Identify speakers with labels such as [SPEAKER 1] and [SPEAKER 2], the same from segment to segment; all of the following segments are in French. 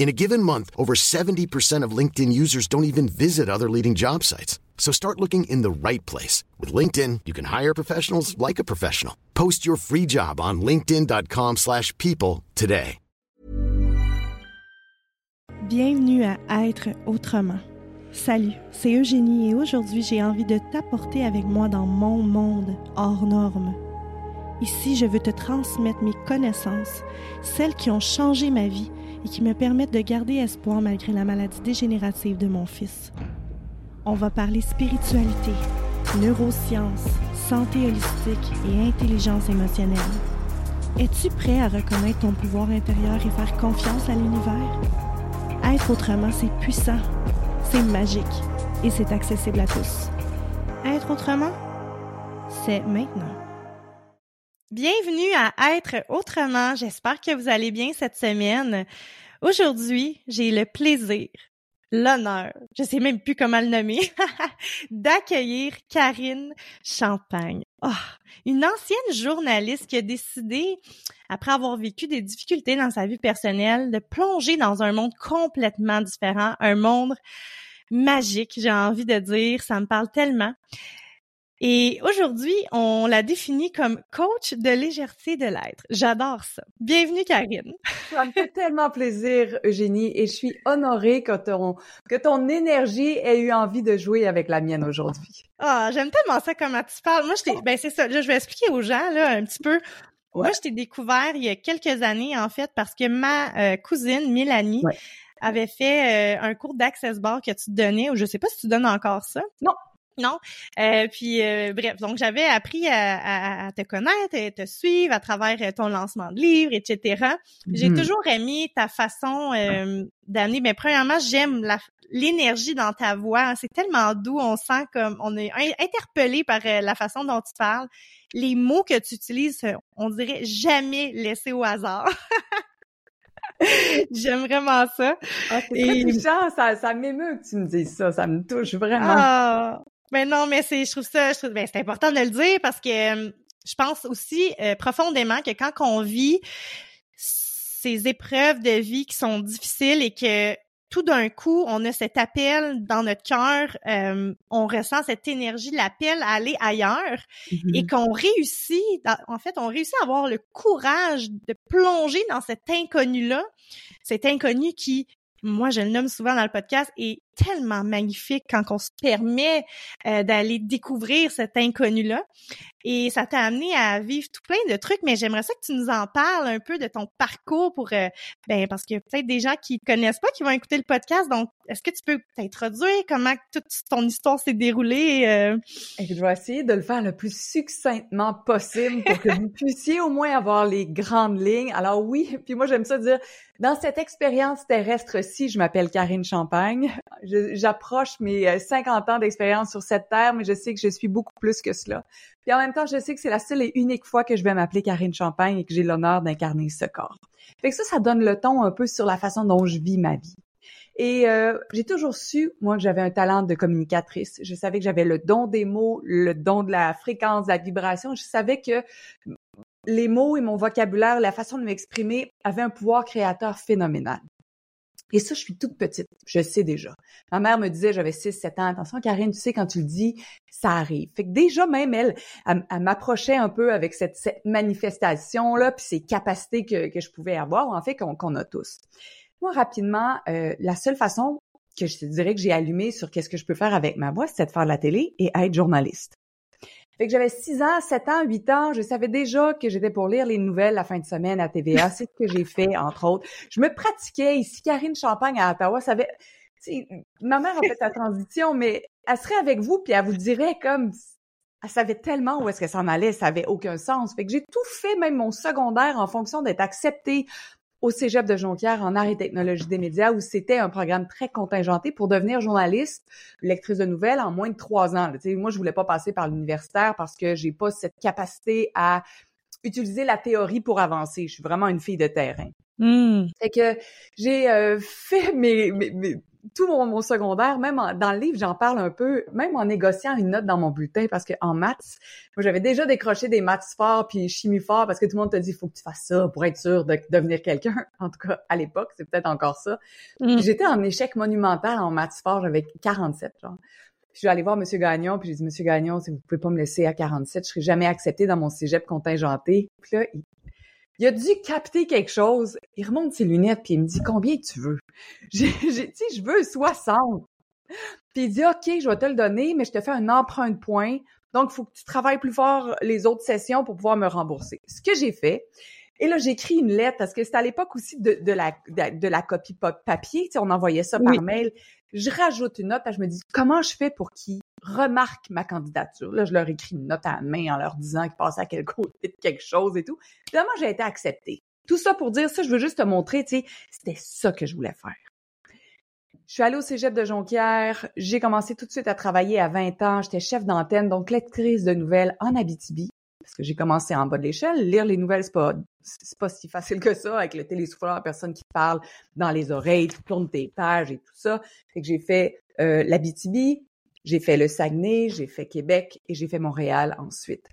[SPEAKER 1] In a given month, over 70% of LinkedIn users don't even visit other leading job sites. So start looking in the right place. With LinkedIn, you can hire professionals like a professional. Post your free job on linkedin.com slash people today.
[SPEAKER 2] Bienvenue à Être autrement. Salut, c'est Eugénie et aujourd'hui j'ai envie de t'apporter avec moi dans mon monde hors norme. Ici, je veux te transmettre mes connaissances, celles qui ont changé ma vie et qui me permettent de garder espoir malgré la maladie dégénérative de mon fils. On va parler spiritualité, neurosciences, santé holistique et intelligence émotionnelle. Es-tu prêt à reconnaître ton pouvoir intérieur et faire confiance à l'univers? Être autrement, c'est puissant, c'est magique et c'est accessible à tous. Être autrement, c'est maintenant. Bienvenue à Être autrement. J'espère que vous allez bien cette semaine. Aujourd'hui, j'ai le plaisir, l'honneur, je sais même plus comment le nommer, d'accueillir Karine Champagne. Oh, une ancienne journaliste qui a décidé, après avoir vécu des difficultés dans sa vie personnelle, de plonger dans un monde complètement différent, un monde magique, j'ai envie de dire, ça me parle tellement. Et aujourd'hui, on la définit comme coach de légèreté de l'être. J'adore ça. Bienvenue, Karine.
[SPEAKER 3] Ça me fait tellement plaisir, Eugénie, et je suis honorée que ton, que ton énergie ait eu envie de jouer avec la mienne aujourd'hui.
[SPEAKER 2] Ah, j'aime tellement ça comment tu parles. Moi, je ben c'est ça. Là, je vais expliquer aux gens là un petit peu. Moi, je t'ai découvert il y a quelques années en fait parce que ma euh, cousine Mélanie avait fait euh, un cours d'Access Bar que tu donnais, ou je sais pas si tu donnes encore ça.
[SPEAKER 3] Non,
[SPEAKER 2] non? Euh, puis euh, bref, donc j'avais appris à, te connaître, à te suivre à travers euh, ton lancement de livre, etc. J'ai mhm. toujours aimé ta façon d'amener. Mais premièrement, j'aime l'énergie dans ta voix. C'est tellement doux. On sent comme on est interpellé par la façon dont tu parles. Les mots que tu utilises, on dirait jamais laissés au hasard. J'aime vraiment ça.
[SPEAKER 3] Ah, c'est ça, ça m'émeut que tu me dises ça, ça me touche vraiment.
[SPEAKER 2] Ah, ben non, mais c'est, je trouve ça, je trouve, ben c'est important de le dire parce que euh, je pense aussi euh, profondément que quand on vit ces épreuves de vie qui sont difficiles et que tout d'un coup, on a cet appel dans notre cœur, euh, on ressent cette énergie, l'appel à aller ailleurs mm-hmm. et qu'on réussit, en fait, on réussit à avoir le courage de plonger dans cet inconnu-là, cet inconnu qui, moi, je le nomme souvent dans le podcast, est tellement magnifique quand on se permet euh, d'aller découvrir cet inconnu-là. Et ça t'a amené à vivre tout plein de trucs, mais j'aimerais ça que tu nous en parles un peu de ton parcours pour, euh, ben, parce qu'il y a peut-être des gens qui connaissent pas qui vont écouter le podcast. Donc, est-ce que tu peux t'introduire? Comment toute ton histoire s'est déroulée? Euh?
[SPEAKER 3] Je vais essayer de le faire le plus succinctement possible pour que vous puissiez au moins avoir les grandes lignes. Alors oui, puis moi j'aime ça dire, dans cette expérience terrestre-ci, je m'appelle Karine Champagne j'approche mes 50 euh, ans d'expérience sur cette terre, mais je sais que je suis beaucoup plus que cela. Puis en même temps, je sais que c'est la seule et unique fois que je vais m'appeler Karine Champagne et que j'ai l'honneur d'incarner ce corps. Fait que ça, ça donne le ton un peu sur la façon dont je vis ma vie. Et euh, j'ai toujours su, moi, que j'avais un talent de communicatrice. Je savais que j'avais le don des mots, le don de la fréquence, de la vibration. Je savais que les mots et mon vocabulaire, la façon de m'exprimer avaient un pouvoir créateur phénoménal. Et ça, je suis toute petite, je sais déjà. Ma mère me disait, j'avais 6-7 ans, attention Karine, tu sais, quand tu le dis, ça arrive. Fait que déjà, même elle, elle, m'approchait un peu avec cette, manifestation-là, puis ces capacités que, je pouvais avoir, en fait, qu'on a tous. Moi, rapidement, euh, la seule façon que je te dirais que j'ai allumé sur qu'est-ce que je peux faire avec ma voix, c'est de faire de la télé et être journaliste. Fait que j'avais 6 ans, 7 ans, 8 ans, je savais déjà que j'étais pour lire les nouvelles la fin de semaine à TVA. C'est ce que j'ai fait, entre autres. Je me pratiquais ici. Karine Champagne à Ottawa savait... Ma mère a fait sa transition, mais elle serait avec vous puis elle vous dirait comme... Elle savait tellement où est-ce qu'elle s'en allait, ça avait aucun sens. Fait que j'ai tout fait, même mon secondaire, en fonction d'être acceptée au Cégep de Jonquière en arts et technologie des médias où c'était un programme très contingenté pour devenir journaliste, lectrice de nouvelles en moins de trois ans. moi, je voulais pas passer par l'universitaire parce que j'ai pas cette capacité à utiliser la théorie pour avancer. Je suis vraiment une fille de terrain.
[SPEAKER 2] Mmh.
[SPEAKER 3] Fait que j'ai euh, fait mes, tout mon, secondaire, même dans le livre, j'en parle un peu, même en négociant une note dans mon bulletin, parce que en maths, moi j'avais déjà décroché des maths forts puis chimie fort, parce que tout le monde te dit faut que tu fasses ça pour être sûr de devenir quelqu'un. En tout cas, à l'époque, c'est peut-être encore ça. Mm. J'étais en échec monumental en maths fort, j'avais 47 genre. Puis je suis allée voir M. Gagnon, puis j'ai dit, Monsieur Gagnon, si vous pouvez pas me laisser à 47, je serai jamais accepté dans mon cégep contingenté. Puis là, il, a dû capter quelque chose. Il remonte ses lunettes puis il me dit combien tu veux? J'ai dit je veux 60. Puis il dit OK, je vais te le donner, mais je te fais un emprunt de points. Donc il faut que tu travailles plus fort les autres sessions pour pouvoir me rembourser. Ce que j'ai fait. Et là, j'ai écrit une lettre parce que c'était à l'époque aussi de, la, de, la copie papier. Tu sais, on envoyait ça par mail. Je rajoute une note, et je me dis comment je fais pour qu'il remarque ma candidature. Là, je leur écris une note à la main en leur disant qu'ils passaient à quel côté de quelque chose et tout. Finalement, j'ai été acceptée. Tout ça pour dire ça, je veux juste te montrer, tu sais, c'était ça que je voulais faire. Je suis allée au cégep de Jonquière. J'ai commencé tout de suite à travailler à 20 ans. J'étais chef d'antenne, donc lectrice de nouvelles en Abitibi. Parce que j'ai commencé en bas de l'échelle. Lire les nouvelles, c'est pas, c'est pas si facile que ça avec le télésouffleur, personne qui te parle dans les oreilles, tu tournes tes pages et tout ça. Fait que j'ai fait euh, l'Abitibi, j'ai fait le Saguenay, j'ai fait Québec et j'ai fait Montréal ensuite.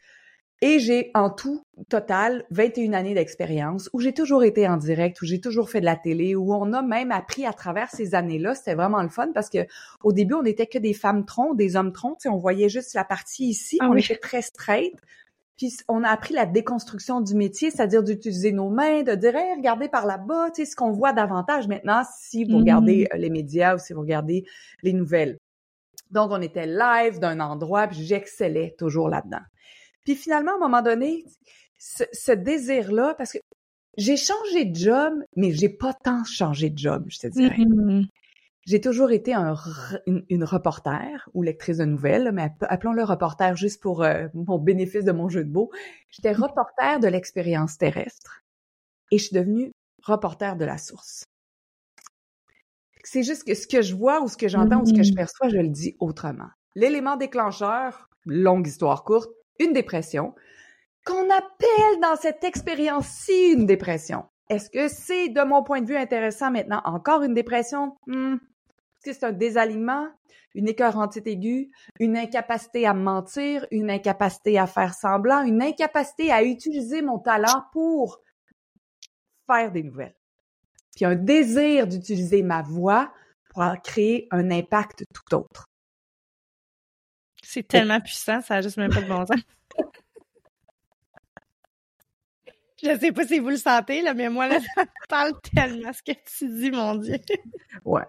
[SPEAKER 3] Et j'ai en tout, total, 21 années d'expérience où j'ai toujours été en direct, où j'ai toujours fait de la télé, où on a même appris à travers ces années-là. C'était vraiment le fun parce que au début, on n'était que des femmes troncs, des hommes troncs. On voyait juste la partie ici. Ah on était très straight. Puis on a appris la déconstruction du métier, c'est-à-dire d'utiliser nos mains, de dire hey, regardez par là-bas, tu sais, ce qu'on voit davantage maintenant si vous regardez mm. euh, les médias ou si vous regardez les nouvelles. Donc, on était live d'un endroit, puis j'excellais toujours là-dedans. Puis finalement, à un moment donné, ce, désir-là, parce que j'ai changé de job, mais j'ai pas tant changé de job, je te dirais. Mm-hmm. J'ai toujours été une, reporter ou lectrice de nouvelles, mais appelons-le reporter juste pour euh, mon bénéfice de mon jeu de mots. J'étais mm-hmm. reporter de l'expérience terrestre et je suis devenue reporter de la source. C'est juste que ce que je vois ou ce que j'entends ou ce que je mm-hmm. perçois, je le dis autrement. L'élément déclencheur, longue histoire courte, une dépression, qu'on appelle dans cette expérience-ci une dépression. Est-ce que c'est, de mon point de vue, intéressant maintenant, encore une dépression? Hmm. Est-ce que c'est un désalignement, une écœurantite aiguë, une incapacité à mentir, une incapacité à faire semblant, une incapacité à utiliser mon talent pour faire des nouvelles? Puis un désir d'utiliser ma voix pour créer un impact tout autre.
[SPEAKER 2] C'est tellement puissant, ça n'a juste même pas de bon sens. Je sais pas si vous le sentez, là, mais moi, là, ça parle tellement ce que tu dis, mon Dieu.
[SPEAKER 3] Ouais.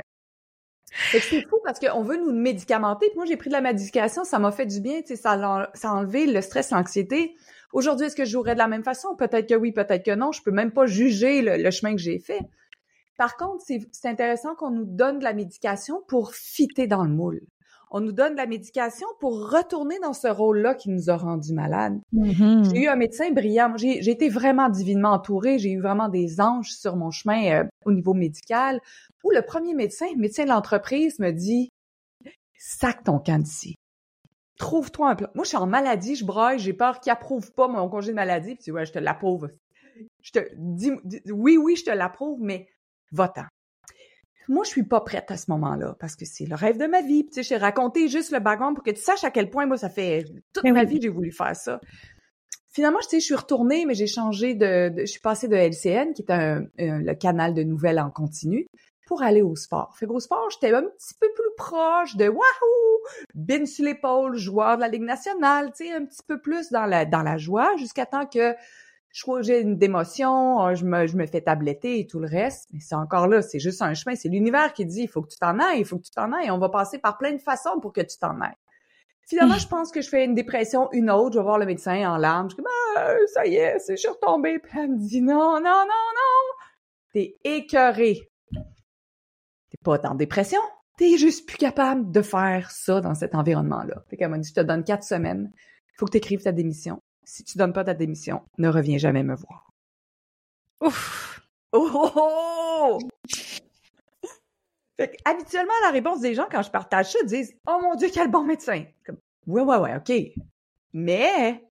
[SPEAKER 3] C'est fou parce qu'on veut nous médicamenter. moi, j'ai pris de la médication, ça m'a fait du bien, tu sais, ça, a, ça a enlevé le stress, l'anxiété. Aujourd'hui, est-ce que je jouerais de la même façon? Peut-être que oui, peut-être que non. Je peux même pas juger le chemin que j'ai fait. Par contre, c'est intéressant qu'on nous donne de la médication pour fitter dans le moule. On nous donne de la médication pour retourner dans ce rôle-là qui nous a rendu malades.
[SPEAKER 2] Mm-hmm.
[SPEAKER 3] J'ai eu un médecin brillant. J'ai été vraiment divinement entourée. J'ai eu vraiment des anges sur mon chemin euh, au niveau médical. Où le premier médecin, médecin de l'entreprise, me dit sac ton camp d'ici. Trouve-toi un plan. Moi, je suis en maladie, je braille, j'ai peur qu'il approuve pas mon congé de maladie. Puis ouais, je te l'approuve. Je te dis oui, oui, je te l'approuve, mais va-t'en. moi, je suis pas prête à ce moment-là parce que c'est le rêve de ma vie. Tu sais, j'ai raconté juste le background pour que tu saches à quel point moi ça fait toute
[SPEAKER 2] Mais
[SPEAKER 3] ma
[SPEAKER 2] oui.
[SPEAKER 3] vie que j'ai voulu faire ça. Finalement, tu sais, je suis retournée, mais j'ai changé de, de- je suis passée de LCN, qui est un, un- le canal de nouvelles en continu, pour aller au sport. Fait qu'au sport, j'étais un petit peu plus proche de wahou, bin sur l'épaule, joueur de la Ligue nationale, tu sais, un petit peu plus dans la dans la joie, jusqu'à temps que je une démotion, euh, je me, je me fais tabletter et tout le reste. Mais c'est encore là, c'est juste un chemin. C'est l'univers qui dit, il faut que tu t'en ailles, il faut que tu t'en ailles. On va passer par plein de façons pour que tu t'en ailles. Finalement, je pense que je fais une dépression, une autre. Je vais voir le médecin en larmes. Je comme, ah, ça y est, c'est, je suis retombée. Puis elle me dit, non, non, non, non. T'es écœuré. T'es pas en dépression. T'es juste plus capable de faire ça dans cet environnement-là. Fait qu'elle m'a dit, je te donne quatre semaines. Faut que tu écrives ta démission. Si tu donnes pas ta démission, ne reviens jamais me voir.
[SPEAKER 2] Ouf!
[SPEAKER 3] Oh, oh, oh! Fait que, habituellement, la réponse des gens quand je partage ça disent Oh mon Dieu, quel bon médecin! Comme, ouais, ouais, ouais, OK. Mais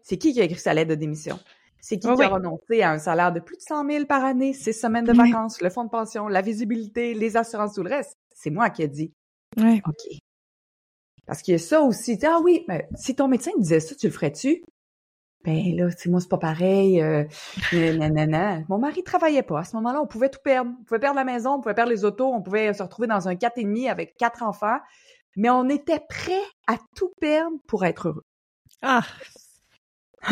[SPEAKER 3] c'est qui qui a écrit sa lettre de démission? C'est qui qui a renoncé à un salaire de plus de 100 000 par année, six semaines de vacances, le fonds de pension, la visibilité, les assurances, tout le reste? C'est moi qui ai dit
[SPEAKER 2] Ouais.
[SPEAKER 3] OK. Parce qu'il y a ça aussi. Ah oui, mais si ton médecin te disait ça, tu le ferais-tu? Ben là, tu sais, moi, c'est pas pareil. Euh, nanana. Mon mari travaillait pas. À ce moment-là, on pouvait tout perdre. On pouvait perdre la maison, on pouvait perdre les autos, on pouvait se retrouver dans un quatre et demi avec quatre enfants. Mais on était prêt à tout perdre pour être heureux.
[SPEAKER 2] Ah!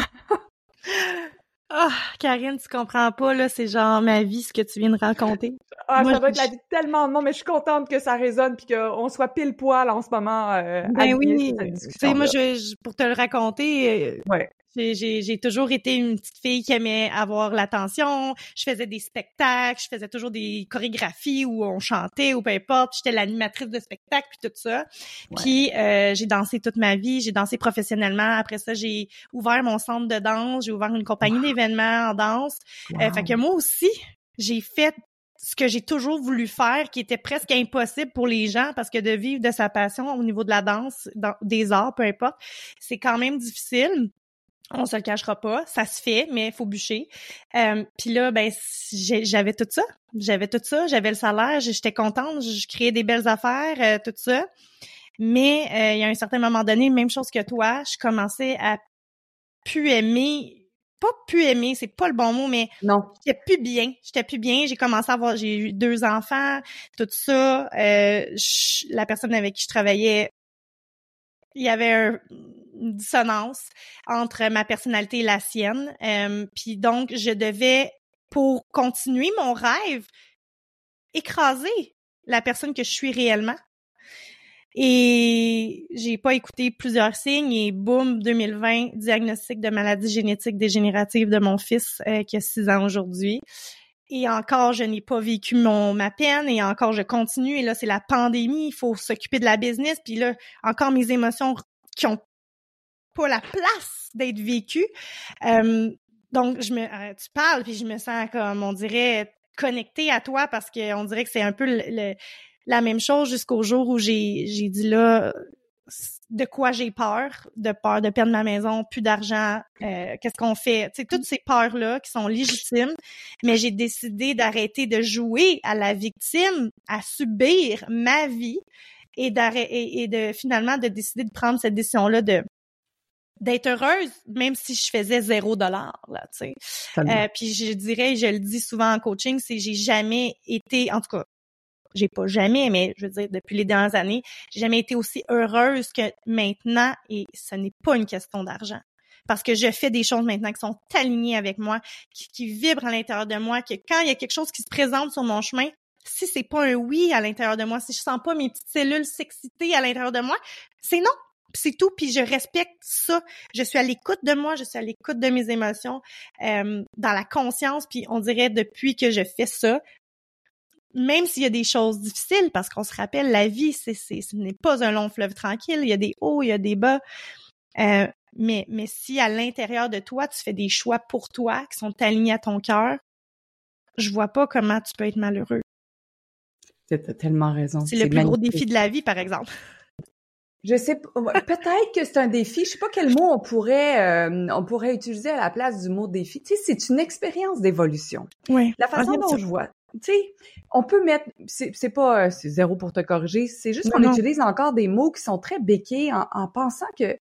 [SPEAKER 2] Ah, Karine, tu comprends pas, là, c'est genre ma vie, ce que tu viens de raconter.
[SPEAKER 3] Ah,
[SPEAKER 2] Moi,
[SPEAKER 3] ça doit être
[SPEAKER 2] je-
[SPEAKER 3] la vie de tellement de monde, mais je suis contente que ça résonne puis qu'on soit pile poil en ce moment. Euh,
[SPEAKER 2] Ben oui, tu sais, moi, je, je- pour te le raconter, euh,
[SPEAKER 3] Ouais.
[SPEAKER 2] J'ai- toujours été une petite fille qui aimait avoir l'attention. Je faisais des spectacles, je faisais toujours des chorégraphies où on chantait ou peu importe. J'étais l'animatrice de spectacle puis tout ça. Puis euh, j'ai dansé toute ma vie, j'ai dansé professionnellement. Après ça, j'ai ouvert mon centre de danse, j'ai ouvert une compagnie d'événements en danse. Euh,
[SPEAKER 3] Wow.
[SPEAKER 2] fait que moi aussi, j'ai fait ce que j'ai toujours voulu faire, qui était presque impossible pour les gens, parce que de vivre de sa passion au niveau de la danse, dans, des arts, peu importe, c'est quand même difficile. On se le cachera pas, ça se fait, mais il faut bûcher. Euh, Puis là, ben j'avais tout ça, j'avais tout ça, j'avais le salaire, j'étais contente, je créais des belles affaires, euh, tout ça. Mais euh, il y a un certain moment donné, même chose que toi, je commençais à plus aimer, pas plus aimer, c'est pas le bon mot, mais
[SPEAKER 3] Non.
[SPEAKER 2] j'étais plus bien. J'étais plus bien. J'ai commencé à avoir, j'ai eu deux enfants, tout ça. Euh, je- la personne avec qui je travaillais, il y avait un- dissonance entre ma personnalité et la sienne. Euh, Puis donc, je devais, pour continuer mon rêve, écraser la personne que je suis réellement. Et j'ai pas écouté plusieurs signes et boum, 2020, diagnostic de maladie génétique dégénérative de mon fils euh, qui a 6 ans aujourd'hui. Et encore, je n'ai pas vécu mon ma peine et encore, je continue. Et là, c'est la pandémie, il faut s'occuper de la business. Puis là, encore mes émotions qui ont pas la place d'être vécues. Euh, donc, je me, euh, tu parles, puis je me sens comme, on dirait, connectée à toi parce que on dirait que c'est un peu le, la même chose jusqu'au jour où j'ai j'ai dit là de quoi j'ai peur, de peur de perdre ma maison, plus d'argent, euh, qu'est-ce qu'on fait, tu sais toutes ces peurs là qui sont légitimes, mais j'ai décidé d'arrêter de jouer à la victime, à subir ma vie et d'arrêt et, de finalement de décider de prendre cette décision là de d'être heureuse même si je faisais zéro dollar là tu sais euh, puis je dirais, je le dis souvent en coaching, c'est j'ai jamais été, en tout cas, j'ai pas jamais, mais je veux dire depuis les dernières années, j'ai jamais été aussi heureuse que maintenant, et ce n'est pas une question d'argent. Parce que je fais des choses maintenant qui sont alignées avec moi, qui, qui vibrent à l'intérieur de moi, que quand il y a quelque chose qui se présente sur mon chemin, si c'est pas un oui à l'intérieur de moi, si je sens pas mes petites cellules s'exciter à l'intérieur de moi, c'est non. C'est tout, puis je respecte ça. Je suis à l'écoute de moi, je suis à l'écoute de mes émotions, euh, dans la conscience, puis on dirait depuis que je fais ça, même s'il y a des choses difficiles, parce qu'on se rappelle, la vie, c'est, c'est, ce n'est pas un long fleuve tranquille, il y a des hauts, il y a des bas, euh, mais, mais si à l'intérieur de toi, tu fais des choix pour toi qui sont alignés à ton cœur, je vois pas comment tu peux être malheureux.
[SPEAKER 3] T'as tellement raison.
[SPEAKER 2] C'est le plus gros défi de la vie, par exemple.
[SPEAKER 3] Je sais peut-être que c'est un défi. Je sais pas quel mot on pourrait euh, on pourrait utiliser à la place du mot défi. Tu sais, c'est une expérience d'évolution.
[SPEAKER 2] Oui.
[SPEAKER 3] La façon dont je vois tu sais, on peut mettre, c'est pas, euh, c'est zéro pour te corriger, c'est juste qu'on utilise encore des mots qui sont très béqués en, en pensant que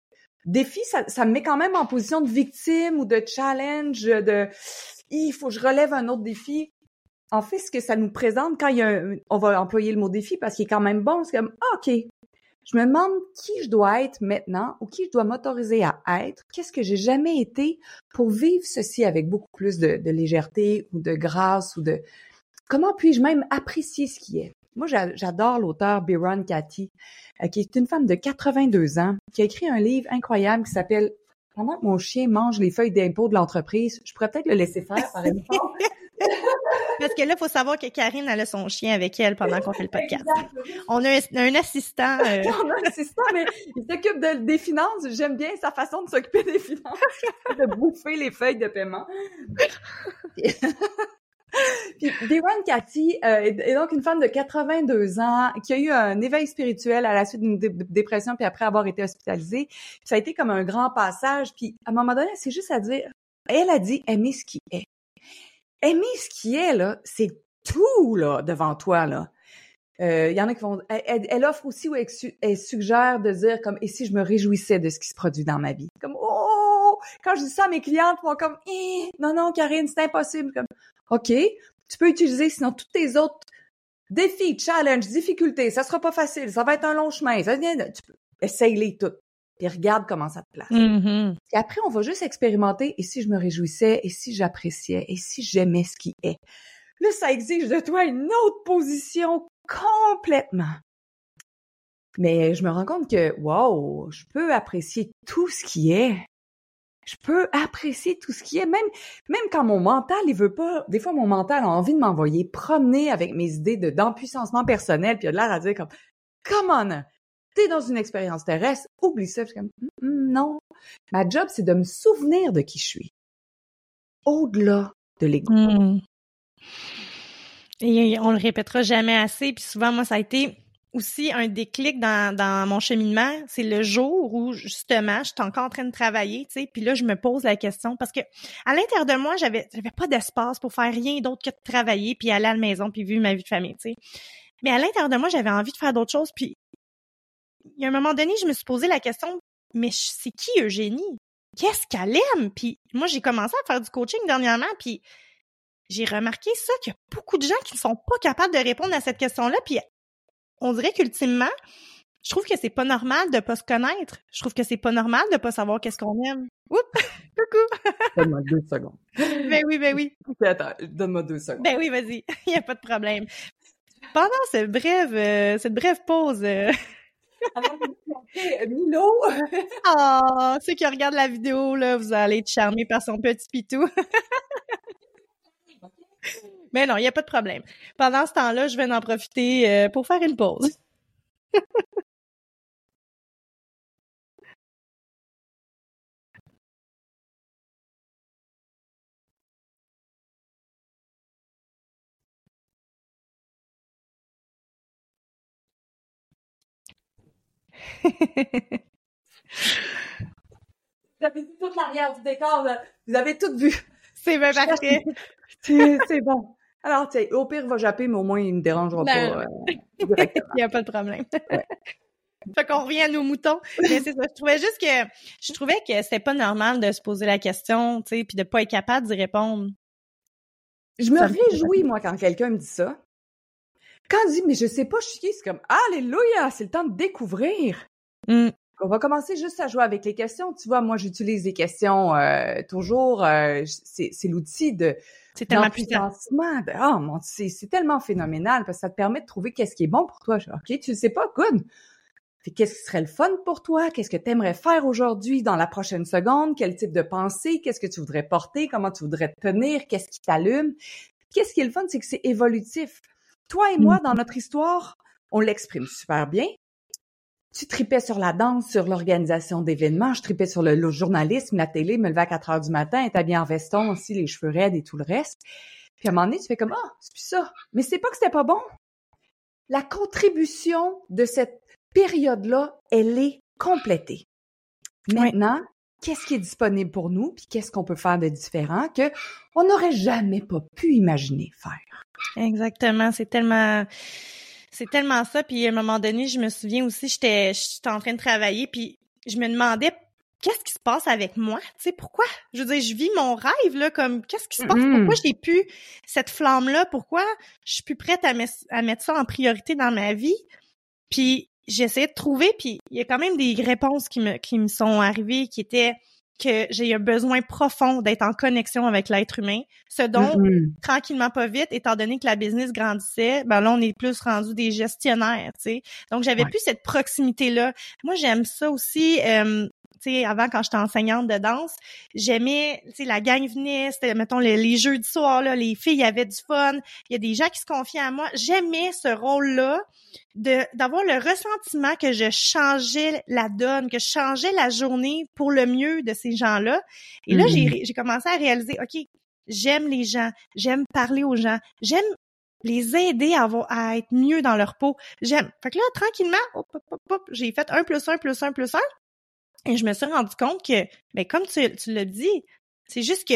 [SPEAKER 3] défi, ça, ça me met quand même en position de victime ou de challenge, de il faut que je relève un autre défi. En fait, ce que ça nous présente quand il y a un, on va employer le mot défi parce qu'il est quand même bon, c'est comme, ah, OK, je me demande qui je dois être maintenant ou qui je dois m'autoriser à être. Qu'est-ce que j'ai jamais été pour vivre ceci avec beaucoup plus de, légèreté ou de grâce ou de... Comment puis-je même apprécier ce qui est? Moi, j'a- j'adore l'auteur Byron Cathy, euh, qui est une femme de 82 ans, qui a écrit un livre incroyable qui s'appelle Pendant que mon chien mange les feuilles d'impôt de l'entreprise, je pourrais peut-être le laisser faire, par exemple.
[SPEAKER 2] Parce que là, il faut savoir que Karine, elle a son chien avec elle pendant qu'on fait le podcast. On a un, un assistant. euh,
[SPEAKER 3] On a un assistant, mais il s'occupe de- des finances. J'aime bien sa façon de s'occuper des finances, de bouffer les feuilles de paiement. Puis Dewan Cathy euh, est, donc une femme de 82 ans qui a eu un éveil spirituel à la suite d'une dé- dépression puis après avoir été hospitalisée. Puis ça a été comme un grand passage. Puis à un moment donné, c'est juste à dire, elle a dit aimer ce qui est. Aimer ce qui est là, c'est tout là devant toi là. Euh, Il y en a qui vont. Elle, elle- offre aussi ou elle, elle suggère de dire comme et si je me réjouissais de ce qui se produit dans ma vie? Comme oh quand je dis ça à mes clientes, vont comme non non Karine c'est impossible. Comme ok tu peux utiliser sinon tous tes autres défis, challenges, difficultés. Ça sera pas facile, ça va être un long chemin. Ça tu peux essaye-les toutes. Puis regarde comment ça te place.
[SPEAKER 2] mhm.
[SPEAKER 3] Puis après, on va juste expérimenter. Et si je me réjouissais? Et si j'appréciais? Et si j'aimais ce qui est? Là, ça exige de toi une autre position complètement. Mais je me rends compte que, wow, je peux apprécier tout ce qui est. Je peux apprécier tout ce qui est, même, même quand mon mental, il veut pas, des fois, mon mental a envie de m'envoyer promener avec mes idées de, d'empuissancement personnel, puis il a de l'air à dire comme, come on, t'es dans une expérience terrestre, oublie ça. Je suis comme, Mm, non. Ma job, c'est de me souvenir de qui je suis. Au-delà de l'ego.
[SPEAKER 2] Mm. Et on le répétera jamais assez. Puis souvent, moi, ça a été aussi un déclic dans, dans mon cheminement. C'est le jour où, justement, j'étais encore en train de travailler, tu sais. Puis là, je me pose la question parce que à l'intérieur de moi, j'avais, j'avais pas d'espace pour faire rien d'autre que de travailler puis aller à la maison puis vivre ma vie de famille, tu sais. Mais à l'intérieur de moi, j'avais envie de faire d'autres choses. Puis il y a un moment donné, je me suis posé la question, mais c'est qui Eugénie? Qu'est-ce qu'elle aime? Puis moi, j'ai commencé à faire du coaching dernièrement, puis j'ai remarqué ça qu'il y a beaucoup de gens qui ne sont pas capables de répondre à cette question-là. Puis on dirait qu'ultimement, je trouve que c'est pas normal de pas se connaître. Je trouve que c'est pas normal de pas savoir qu'est-ce qu'on aime. Oups! Coucou!
[SPEAKER 3] Donne-moi deux secondes.
[SPEAKER 2] Ben oui, ben oui.
[SPEAKER 3] Attends, donne-moi deux secondes.
[SPEAKER 2] Ben oui, vas-y. Il n'y a pas de problème. Pendant cette brève, euh, cette brève pause, euh,
[SPEAKER 3] Alors, ok, Milo,
[SPEAKER 2] oh, ceux qui regardent la vidéo, là, vous allez être charmés par son petit pitou. Mais non, il n'y a pas de problème. Pendant ce temps-là, je vais en profiter euh, pour faire une pause.
[SPEAKER 3] vous avez vu toute l'arrière du décor, là. vous avez tout vu.
[SPEAKER 2] C'est bien parfait.
[SPEAKER 3] C'est bon. Alors, tu sais, au pire, va japper, mais au moins, il me dérangera
[SPEAKER 2] Ben,
[SPEAKER 3] pas. euh, directement.
[SPEAKER 2] Il n'y a pas de problème. fait qu'on revient à nos moutons. Mais c'est ça. Je trouvais juste que je trouvais que c'était pas normal de se poser la question, tu sais, puis de pas être capable d'y répondre.
[SPEAKER 3] Je me
[SPEAKER 2] Ça
[SPEAKER 3] réjouis, moi, quand quelqu'un me dit ça. Quand il dit, mais je sais pas, je suis qui, c'est comme, Alléluia, c'est le temps de découvrir.
[SPEAKER 2] Mm.
[SPEAKER 3] On va commencer juste à jouer avec les questions. Tu vois, moi, j'utilise les questions euh, toujours. euh, c'est c'est l'outil de
[SPEAKER 2] C'est tellement puissant.
[SPEAKER 3] Ah, mon c'est c'est tellement phénoménal parce que ça te permet de trouver qu'est-ce qui est bon pour toi. Je- OK, tu le sais pas, good. Fait qu'est-ce qui serait le fun pour toi? Qu'est-ce que tu aimerais faire aujourd'hui dans la prochaine seconde? Quel type de pensée? Qu'est-ce que tu voudrais porter? Comment tu voudrais te tenir? Qu'est-ce qui t'allume? Qu'est-ce qui est le fun? C'est que c'est évolutif. Toi et moi, dans notre histoire, on l'exprime super bien. Tu tripais sur la danse, sur l'organisation d'événements. Je tripais sur le, le journalisme, la télé, me lever à 4 heures du matin, être habillée en veston aussi, les cheveux raides et tout le reste. Puis à un moment donné, tu fais comme, ah, c'est plus ça. Mais c'est pas que c'était pas bon. La contribution de cette période-là, elle est complétée. Maintenant, qu'est-ce qui est disponible pour nous, puis qu'est-ce qu'on peut faire de différent que on n'aurait jamais pas pu imaginer faire.
[SPEAKER 2] Exactement, c'est tellement c'est tellement ça puis à un moment donné, je me souviens aussi j'étais j'étais en train de travailler puis je me demandais qu'est-ce qui se passe avec moi, tu sais pourquoi? Je veux dire, je vis mon rêve là comme qu'est-ce qui se passe? Pourquoi j'ai plus cette flamme là Pourquoi je suis plus prête à, à mettre ça en priorité dans ma vie? Puis j'essayais de trouver, puis il y a quand même des réponses qui me, qui me sont arrivées qui étaient que j'ai un besoin profond d'être en connexion avec l'être humain, ce dont tranquillement pas vite, étant donné que la business grandissait, ben là on est plus rendu des gestionnaires, tu sais. Donc j'avais plus cette proximité là. Moi j'aime ça aussi. Euh, sais, avant quand j'étais enseignante de danse, j'aimais, tu sais, la gang venait, c'était mettons les, les jeux du soir là, les filles avaient du fun, il y a des gens qui se confiaient à moi. J'aimais ce rôle là de d'avoir le ressentiment que je changeais la donne, que je changeais la journée pour le mieux de ces gens-là. Et là, j'ai j'ai commencé à réaliser, OK, j'aime les gens, j'aime parler aux gens, j'aime les aider à, avoir, à être mieux dans leur peau. J'aime. Fait que là, tranquillement, hop, hop, hop, j'ai fait un plus un plus un plus un. Et je me suis rendu compte que, mais comme tu, tu l'as dit, c'est juste que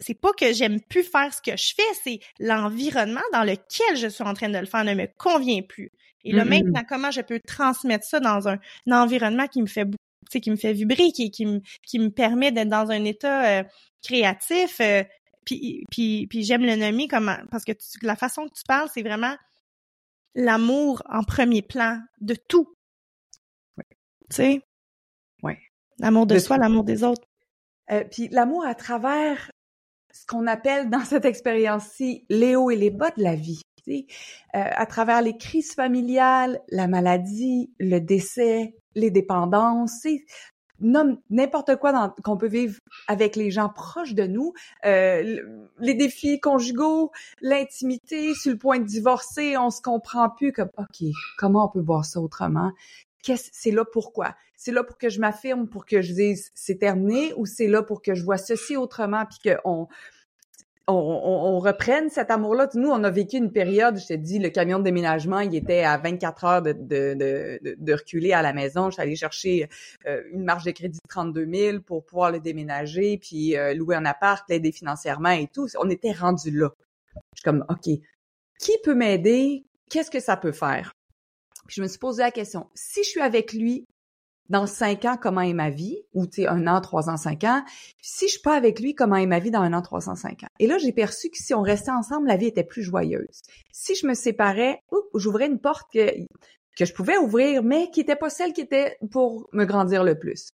[SPEAKER 2] c'est pas que j'aime plus faire ce que je fais, c'est l'environnement dans lequel je suis en train de le faire ne me convient plus. Et là, maintenant, comment je peux transmettre ça dans un, environnement qui me fait qui me fait vibrer, qui, qui, me, qui me permet d'être dans un état euh, créatif. Euh, puis, puis, puis j'aime le nommer comme parce que la façon que tu parles, c'est vraiment l'amour en premier plan de tout. Tu sais? L'amour de, soi, l'amour des autres.
[SPEAKER 3] Euh, puis l'amour à travers ce qu'on appelle dans cette expérience-ci les hauts et les bas de la vie. Euh, à travers les crises familiales, la maladie, le décès, les dépendances, n'importe quoi qu'on peut vivre avec les gens proches de nous, euh, les défis conjugaux, l'intimité, sur le point de divorcer, on se comprend plus comme OK, comment on peut voir ça autrement? Qu'est-ce c'est là pourquoi? C'est là pour que je m'affirme, pour que je dise c'est terminé ou c'est là pour que je vois ceci autrement puis qu'on on, on, reprenne cet amour-là? Nous, on a vécu une période, je te dis, le camion de déménagement, il était à 24 heures de, reculer à la maison. Je suis allée chercher euh, une marge de crédit de 32 000 pour pouvoir le déménager, puis euh, louer un appart, l'aider financièrement et tout. On était rendu là. Je suis comme, OK, qui peut m'aider? Qu'est-ce que ça peut faire? Je me suis posé la question, si je suis avec lui dans cinq ans, comment est ma vie? Ou, tu sais, un an, trois ans, cinq ans. Si je suis pas avec lui, comment est ma vie dans un an, trois ans, cinq ans? Et là, j'ai perçu que si on restait ensemble, la vie était plus joyeuse. Si je me séparais, j'ouvrais une porte que, que je pouvais ouvrir, mais qui était pas celle qui était pour me grandir le plus.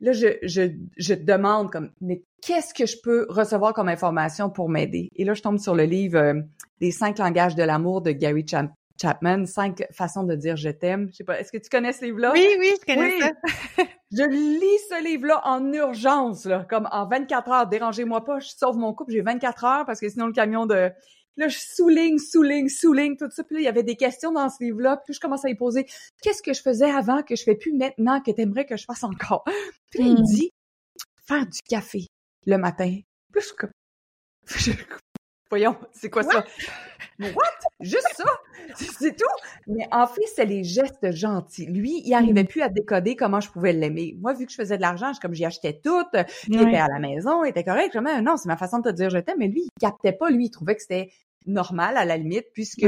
[SPEAKER 3] Là, je, je, je demande comme, mais qu'est-ce que je peux recevoir comme information pour m'aider? Et là, je tombe sur le livre euh, des cinq langages de l'amour de Gary Champ Chapman, cinq façons de dire je t'aime. Je sais pas, est-ce que tu connais ce livre-là?
[SPEAKER 2] Oui, oui, je connais ça.
[SPEAKER 3] je lis ce livre-là en urgence, là, comme en 24 heures. Dérangez-moi pas, je sauve mon couple, j'ai 24 heures parce que sinon le camion de... Là, je souligne, souligne, souligne, tout ça. Puis là, il y avait des questions dans ce livre-là. Puis je commence à y poser, qu'est-ce que je faisais avant que je fais plus maintenant que t'aimerais que je fasse encore? Puis il me hmm. dit, faire du café le matin. Puis je, voyons, c'est quoi ça? What? Juste ça? C'est tout? Mais en fait, c'est les gestes gentils. Lui, il arrivait mm. plus à décoder comment je pouvais l'aimer. Moi, vu que je faisais de l'argent, comme j'y achetais tout, il était à la maison, il était correct. Je me non, c'est ma façon de te dire je t'aime. Mais lui, il captait pas. Lui, il trouvait que c'était normal à la limite, puisque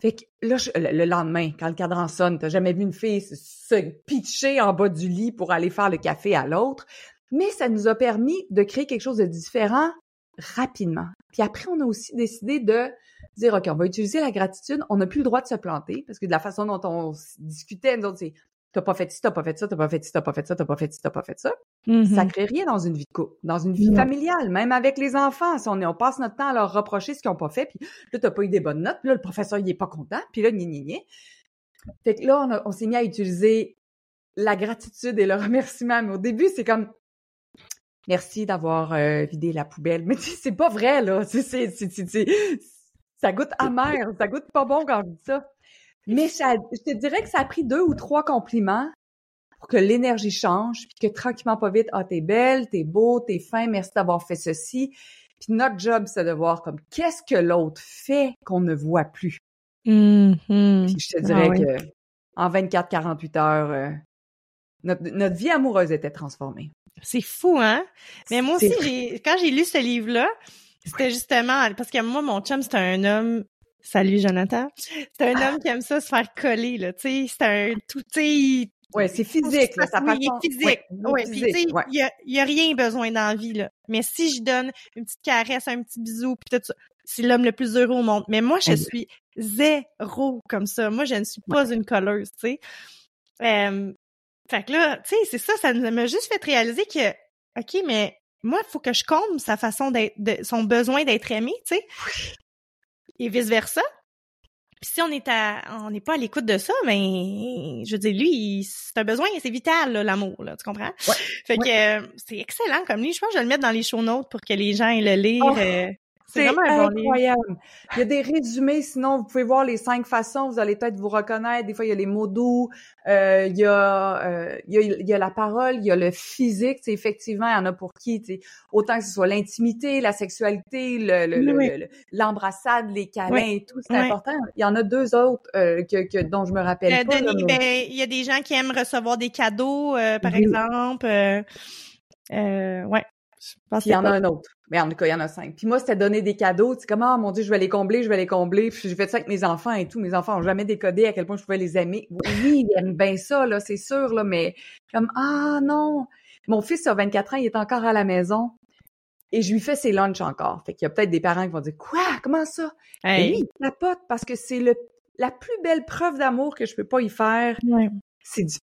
[SPEAKER 3] Fait que là, le lendemain, quand le cadran sonne, t'as jamais vu une fille se pitcher en bas du lit pour aller faire le café à l'autre. Mais ça nous a permis de créer quelque chose de différent rapidement. Puis après, on a aussi décidé de dire, OK, on va utiliser la gratitude. On n'a plus le droit de se planter parce que de la façon dont on discutait, nous autres, c'est t'as pas fait ci, t'as pas fait ça, t'as pas fait ci, t'as pas fait ça, t'as pas fait ci, t'as pas fait ça. Mm-hmm. Ça crée rien dans une vie de couple, dans une vie familiale, même avec les enfants. Si on, est, on passe notre temps à leur reprocher ce qu'ils ont pas fait, puis là, t'as pas eu des bonnes notes, puis là, le professeur, il est pas content, puis là, ni ni ni. Fait que là, on, on s'est mis à utiliser la gratitude et le remerciement. Mais au début, c'est comme, merci d'avoir euh, vidé la poubelle. Mais c'est pas vrai, là. Ça goûte amer, ça goûte pas bon quand je dis ça. Mais ça, je te dirais que ça a pris deux ou trois compliments pour que l'énergie change, puis que tranquillement, pas vite, ah, t'es belle, t'es beau, t'es fin, merci d'avoir fait ceci. Puis notre job, c'est de voir comme qu'est-ce que l'autre fait qu'on ne voit plus?
[SPEAKER 2] Mm-hmm.
[SPEAKER 3] Puis je te dirais ah que en 24-48 heures, euh, Notre, notre vie amoureuse était transformée.
[SPEAKER 2] C'est fou, hein? Mais moi aussi, j'ai, quand j'ai lu ce livre-là, c'était justement, parce que moi, mon chum, c'est un homme, salut Jonathan, c'est un homme qui aime ça se faire coller, là, tu sais, c'est un tout, tu
[SPEAKER 3] Ouais, c'est physique, là, ça
[SPEAKER 2] oui, il est physique.
[SPEAKER 3] ouais,
[SPEAKER 2] Ouais, puis tu sais,
[SPEAKER 3] physique, ouais.
[SPEAKER 2] il y a, il y a rien besoin dans la vie, là. Mais si je donne une petite caresse, un petit bisou, puis tout ça, c'est l'homme le plus heureux au monde. Mais moi, je suis zéro comme ça. Moi, je ne suis pas une colleuse, tu sais. Euh, fait que là, tu sais, c'est ça, ça m'a juste fait réaliser que, OK, mais moi, il faut que je comble sa façon d'être, de, son besoin d'être aimé, tu sais. Et vice-versa. Puis si on est à, on n'est pas à l'écoute de ça, ben, je veux dire, lui, c'est un besoin, c'est vital, l'amour, là, tu comprends?
[SPEAKER 3] Ouais.
[SPEAKER 2] Fait que euh, c'est excellent comme livre. Je pense que je vais le mettre dans les show notes pour que les gens aient le lire.
[SPEAKER 3] Oh,
[SPEAKER 2] euh,
[SPEAKER 3] C'est
[SPEAKER 2] bon
[SPEAKER 3] incroyable. Il y a des résumés, sinon vous pouvez voir les cinq façons, vous allez peut-être vous reconnaître. Des fois, il y a les mots doux, euh, il, y a, euh, il, y a, il y a la parole, il y a le physique. C'est effectivement, il y en a pour qui, autant que ce soit l'intimité, la sexualité, le, le- le-
[SPEAKER 2] Oui.
[SPEAKER 3] le- le- l'embrassade, les câlins
[SPEAKER 2] Oui.
[SPEAKER 3] et tout, c'est
[SPEAKER 2] Oui.
[SPEAKER 3] important. Il y en a deux autres euh, que, que dont je me rappelle
[SPEAKER 2] Euh,
[SPEAKER 3] pas. là,
[SPEAKER 2] Denis,
[SPEAKER 3] mais-
[SPEAKER 2] ben, il y a des gens qui aiment recevoir des cadeaux, euh, par exemple. Euh, euh, ouais.
[SPEAKER 3] Puis il y en a un autre. Mais en tout cas, il y en a cinq. Puis moi, c'était donner des cadeaux. Tu sais, comme, ah, mon Dieu, je vais les combler, je vais les combler. Puis j'ai fait ça avec mes enfants et tout. Mes enfants ont jamais décodé à quel point je pouvais les aimer. Oui, ils aiment bien ça, là, c'est sûr, là, mais comme, ah, non. Mon fils a 24 ans, il est encore à la maison. Et je lui fais ses lunchs encore. Fait qu'il y a peut-être des parents qui vont dire, quoi? Comment ça? Et
[SPEAKER 2] Hey.
[SPEAKER 3] lui, il capote parce que c'est le, la plus belle preuve d'amour que je peux pas y faire.
[SPEAKER 2] Ouais.
[SPEAKER 3] C'est du,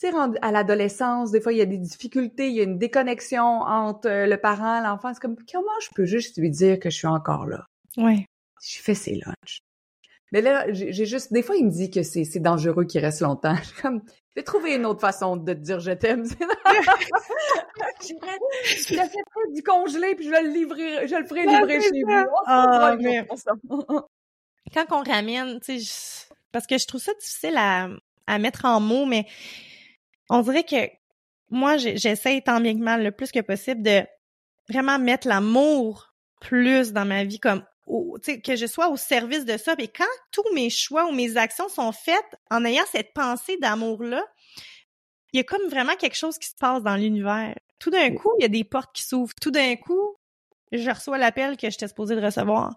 [SPEAKER 3] tu sais, à l'adolescence, des fois, il y a des difficultés, il y a une déconnexion entre euh, le parent, l'enfant. C'est comme, comment je peux juste lui dire que je suis encore là?
[SPEAKER 2] Ouais.
[SPEAKER 3] Je fais ses lunchs. Mais là, j'ai j'ai juste, des fois, il me dit que c'est dangereux qu'il reste longtemps. Je suis comme, je vais trouver une autre façon de te dire je t'aime. Je l'achèterai du congelé puis je vais le livrer, je le ferai livrer chez vous.
[SPEAKER 2] Ah, mais- quand on ramène, tu sais, je- parce que je trouve ça difficile à, à mettre en mots, mais on dirait que moi, j'essaie tant bien que mal, le plus que possible, de vraiment mettre l'amour plus dans ma vie, comme au- que je sois au service de ça. Et quand tous mes choix ou mes actions sont faites en ayant cette pensée d'amour-là, il y a comme vraiment quelque chose qui se passe dans l'univers. Tout d'un coup, il y a des portes qui s'ouvrent. Tout d'un coup, je reçois l'appel que j'étais supposée de recevoir.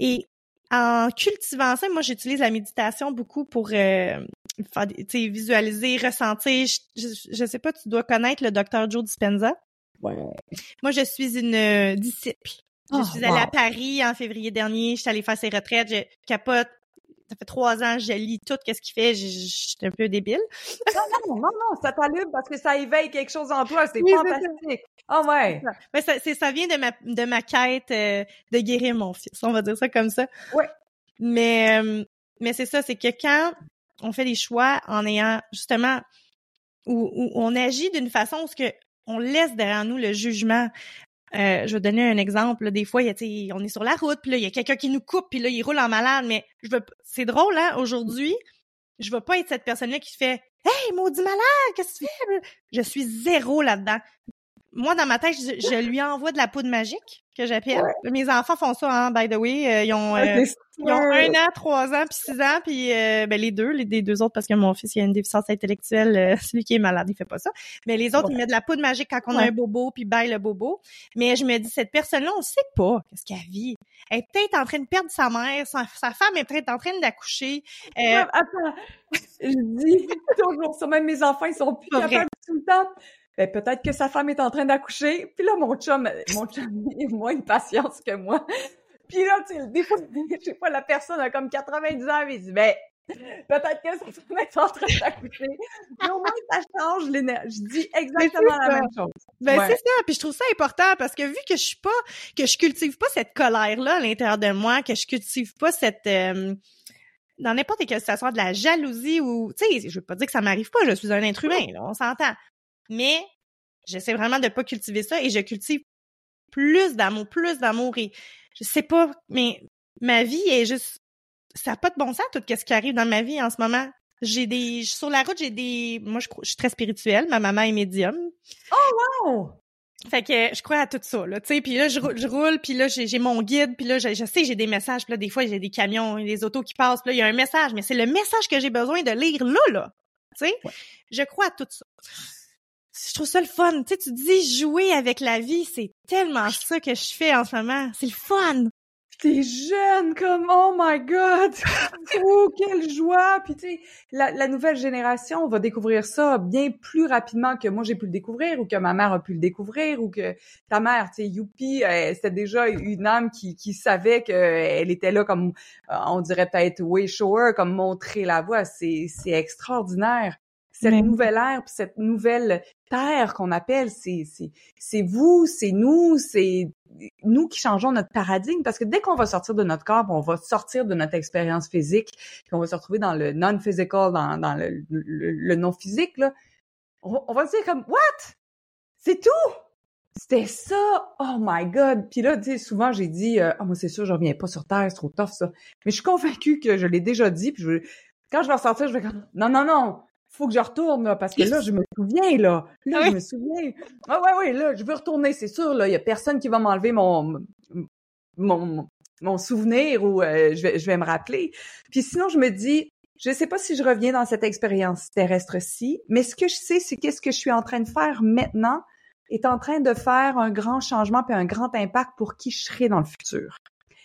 [SPEAKER 2] Et en cultivant ça, moi, j'utilise la méditation beaucoup pour euh, faire, des- tu sais, visualiser, ressentir. Je, je, je sais pas, tu dois connaître le docteur Joe Dispenza?
[SPEAKER 3] Ouais.
[SPEAKER 2] Moi, je suis une euh, disciple. Je
[SPEAKER 3] Oh,
[SPEAKER 2] suis allée à. Paris en février dernier. Je suis allée faire ses retraites. Je capote. Ça fait trois ans, je lis tout ce qu'il fait. Je, je, je suis un peu débile.
[SPEAKER 3] Non, non, non, ça t'allume parce que ça éveille quelque chose en toi. C'est
[SPEAKER 2] Oui,
[SPEAKER 3] fantastique. Ah ouais.
[SPEAKER 2] Mais ça, ça vient de ma, de ma quête euh, de guérir mon fils. On va dire ça comme ça.
[SPEAKER 3] Ouais.
[SPEAKER 2] Mais, euh, mais c'est ça, c'est que quand on fait des choix en ayant justement où, où on agit d'une façon où ce que on laisse derrière nous le jugement. Euh, je vais donner un exemple. là. Des fois, y a, on est sur la route, puis là, il y a quelqu'un qui nous coupe, puis là, il roule en malade. Mais je veux, c'est drôle, hein. Aujourd'hui, je veux pas être cette personne-là qui fait Hey, maudit malade, qu'est-ce que tu fais? Je suis zéro là-dedans. Moi, dans ma tête, je, je lui envoie de la poudre magique que j'appelle. Mes enfants font ça, hein, by the way. Euh, ils ont, euh,
[SPEAKER 3] Ouais, c'est
[SPEAKER 2] ils ont un an, trois ans, puis six ans, puis euh, ben, les deux, les deux autres, parce que mon fils, il a une déficience intellectuelle, euh, celui qui est malade, il fait pas ça. Mais les autres,
[SPEAKER 3] Ouais.
[SPEAKER 2] ils mettent de la poudre magique quand on a un bobo, puis baille le bobo. Mais je me dis, cette personne-là, on sait pas qu'est-ce qu'elle vit. Elle est peut-être en train de perdre sa mère, sa, sa femme est peut-être en train d'accoucher. Euh,
[SPEAKER 3] attends, je dis toujours ça. Même mes enfants, ils sont plus capables tout le temps. Ben, peut-être que sa femme est en train d'accoucher. Puis là, mon chum, mon chum, il a moins de patience que moi. Puis là, tu sais, des fois, je sais pas, la personne a comme 90 ans, mais il dit, ben, peut-être que sa femme est en train d'accoucher. Mais au moins, ça change l'énergie. Je dis exactement la même chose.
[SPEAKER 2] Ben
[SPEAKER 3] Ouais.
[SPEAKER 2] c'est ça, puis je trouve ça important parce que vu que je suis pas que je cultive pas cette colère là à l'intérieur de moi, que je cultive pas cette euh, dans n'importe quelle situation de la jalousie ou tu sais, je veux pas dire que ça m'arrive pas, je suis un être humain, là, on s'entend. Mais j'essaie vraiment de pas cultiver ça et je cultive plus d'amour, plus d'amour et je sais pas mais ma vie est juste ça a pas de bon sens tout ce qui arrive dans ma vie en ce moment. J'ai des sur la route, j'ai des moi je, je suis très spirituelle, ma maman est médium.
[SPEAKER 3] Oh!
[SPEAKER 2] Fait que je crois à tout ça, là, tu sais. Puis là, je, rou- je roule, puis là, j'ai mon guide, puis là, je, je sais, j'ai des messages, puis là, des fois, j'ai des camions, des autos qui passent, puis là, il y a un message, mais c'est le message que j'ai besoin de lire là, là. tu sais. Je crois à tout ça. Je trouve ça le fun. Tu sais, tu dis jouer avec la vie, c'est tellement ça que je fais en ce moment. C'est le fun.
[SPEAKER 3] T'es jeune comme oh my god! Oh quelle joie! Puis tu sais la, la, nouvelle génération va découvrir ça bien plus rapidement que moi j'ai pu le découvrir ou que ma mère a pu le découvrir ou que ta mère tu sais youpi euh, c'était déjà une âme qui, qui savait qu'elle était là comme euh, on dirait peut-être way shower comme montrer la voie. C'est c'est extraordinaire cette nouvelle ère, cette nouvelle terre qu'on appelle, c'est c'est vous, c'est nous, c'est nous qui changeons notre paradigme parce que dès qu'on va sortir de notre corps, on va sortir de notre expérience physique, puis on va se retrouver dans le non-physical, dans, dans le, le, non-physique, là, on, va se dire comme What? C'est tout! C'était ça! Oh my God! Puis là, tu sais, souvent j'ai dit euh, Ah, moi c'est sûr, je reviens pas sur Terre, c'est trop tough ça. Mais je suis convaincue que je l'ai déjà dit, puis je, quand je vais ressortir, je vais comme Non, non, non! Faut que je retourne là, parce que là je me souviens là. Là je me souviens. Ah ouais ouais là je veux retourner c'est sûr là. Il y a personne qui va m'enlever mon mon mon souvenir ou euh, je vais je vais me rappeler. Puis sinon je me dis je sais pas si je reviens dans cette expérience terrestre-ci mais ce que je sais c'est qu'est-ce que je suis en train de faire maintenant est en train de faire un grand changement puis un grand impact pour qui je serai dans le futur.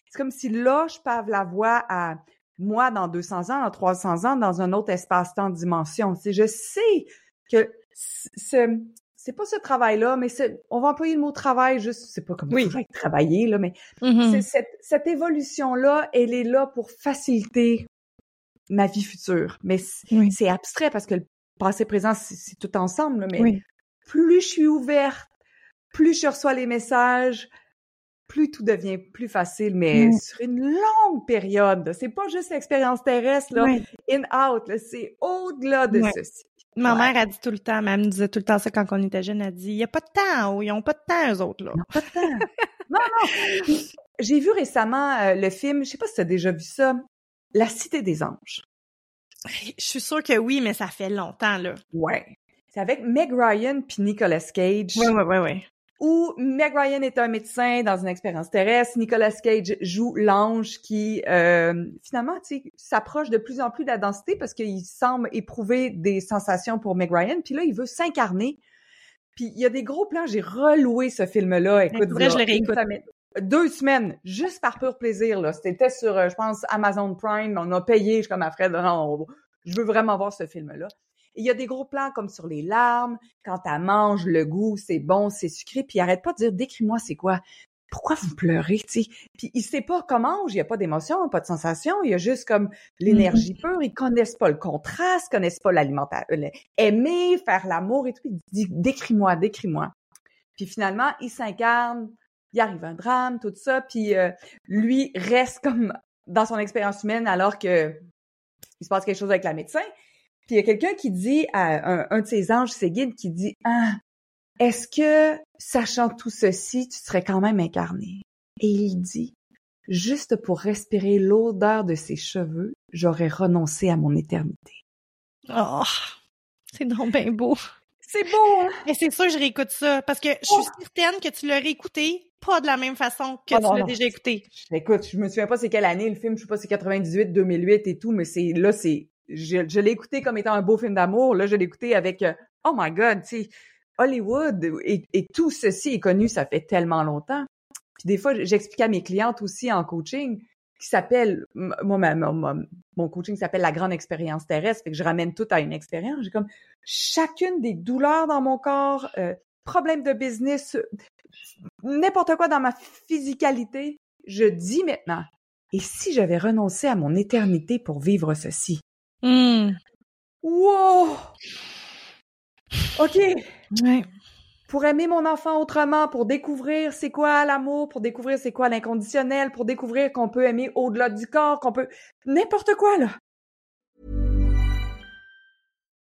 [SPEAKER 3] C'est comme si là je pave la voie à moi dans 200 ans, dans 300 ans, dans un autre espace-temps dimension. C'est, je sais que ce, c'est pas ce travail-là, mais on va employer le mot travail juste, c'est pas comme oui. travailler, là, mais mm-hmm. cette évolution-là, elle est là pour faciliter ma vie future. Mais c'est abstrait parce que le passé présent, c'est tout ensemble, mais plus je suis ouverte, plus je reçois les messages, plus tout devient plus facile, mais mm. sur une longue période. C'est pas juste l'expérience terrestre, là, in-out, c'est au-delà de ceci.
[SPEAKER 2] Ma mère a dit tout le temps, elle me disait tout le temps ça quand on était jeune, elle dit, il y a pas de temps, ou ils ont pas de temps, eux autres, là.
[SPEAKER 3] Ils pas de temps. non, non. J'ai vu récemment euh, le film, je sais pas si tu as déjà vu ça, La Cité des Anges.
[SPEAKER 2] Je suis sûre que oui, mais ça fait longtemps, là.
[SPEAKER 3] Ouais. C'est avec Meg Ryan puis Nicolas Cage.
[SPEAKER 2] Ouais, ouais, ouais, ouais
[SPEAKER 3] où Meg Ryan est un médecin dans une expérience terrestre, Nicolas Cage joue l'ange qui euh, finalement s'approche de plus en plus de la densité parce qu'il semble éprouver des sensations pour Meg Ryan, puis là il veut s'incarner. Puis il y a des gros plans, j'ai reloué ce film-là.
[SPEAKER 2] Écoute, vrai, je l'ai
[SPEAKER 3] Deux semaines, juste par pur plaisir. Là, c'était sur, euh, je pense, Amazon Prime. On a payé, je suis comme à Fred, non, je veux vraiment voir ce film-là. Il y a des gros plans comme sur les larmes, quand elle mange, le goût, c'est bon, c'est sucré, puis il arrête pas de dire décris-moi c'est quoi. Pourquoi vous pleurez, tu sais? Puis il sait pas comment, il y a pas d'émotion, pas de sensation, il y a juste comme l'énergie mm-hmm. pure, ils connaissent pas le contraste, connaissent pas l'alimentation, aimer, faire l'amour et tout, il dit décris-moi, décris-moi. Puis finalement, il s'incarne, il arrive un drame, tout ça, puis euh, lui reste comme dans son expérience humaine alors que il se passe quelque chose avec la médecin, puis il y a quelqu'un qui dit à un, de ses anges, ses guides, qui dit Ah, est-ce que, sachant tout ceci, tu serais quand même incarné? Et il dit Juste pour respirer l'odeur de ses cheveux, j'aurais renoncé à mon éternité.
[SPEAKER 2] Oh, c'est donc bien beau.
[SPEAKER 3] C'est beau, hein?
[SPEAKER 2] Et c'est sûr, je réécoute ça, parce que je suis oh! certaine que tu l'as réécouté pas de la même façon que ah tu l'as déjà écouté.
[SPEAKER 3] Écoute, je me souviens pas c'est quelle année le film, je sais pas c'est 98, 2008 et tout, mais c'est là c'est je, l'ai écouté comme étant un beau film d'amour. Là, je l'ai écouté avec euh, Oh my God, tu sais, Hollywood et, tout ceci est connu, ça fait tellement longtemps. Puis des fois, j'explique à mes clientes aussi en coaching qui s'appelle moi mon, mon coaching s'appelle la grande expérience terrestre, fait que je ramène tout à une expérience. J'ai comme chacune des douleurs dans mon corps, euh, problème de business, n'importe quoi dans ma physicalité, je dis maintenant. Et si j'avais renoncé à mon éternité pour vivre ceci?
[SPEAKER 2] Mmh.
[SPEAKER 3] Wow! OK.
[SPEAKER 2] Ouais.
[SPEAKER 3] Pour aimer mon enfant autrement, pour découvrir c'est quoi l'amour, pour découvrir c'est quoi l'inconditionnel, pour découvrir qu'on peut aimer au-delà du corps, qu'on peut n'importe quoi là.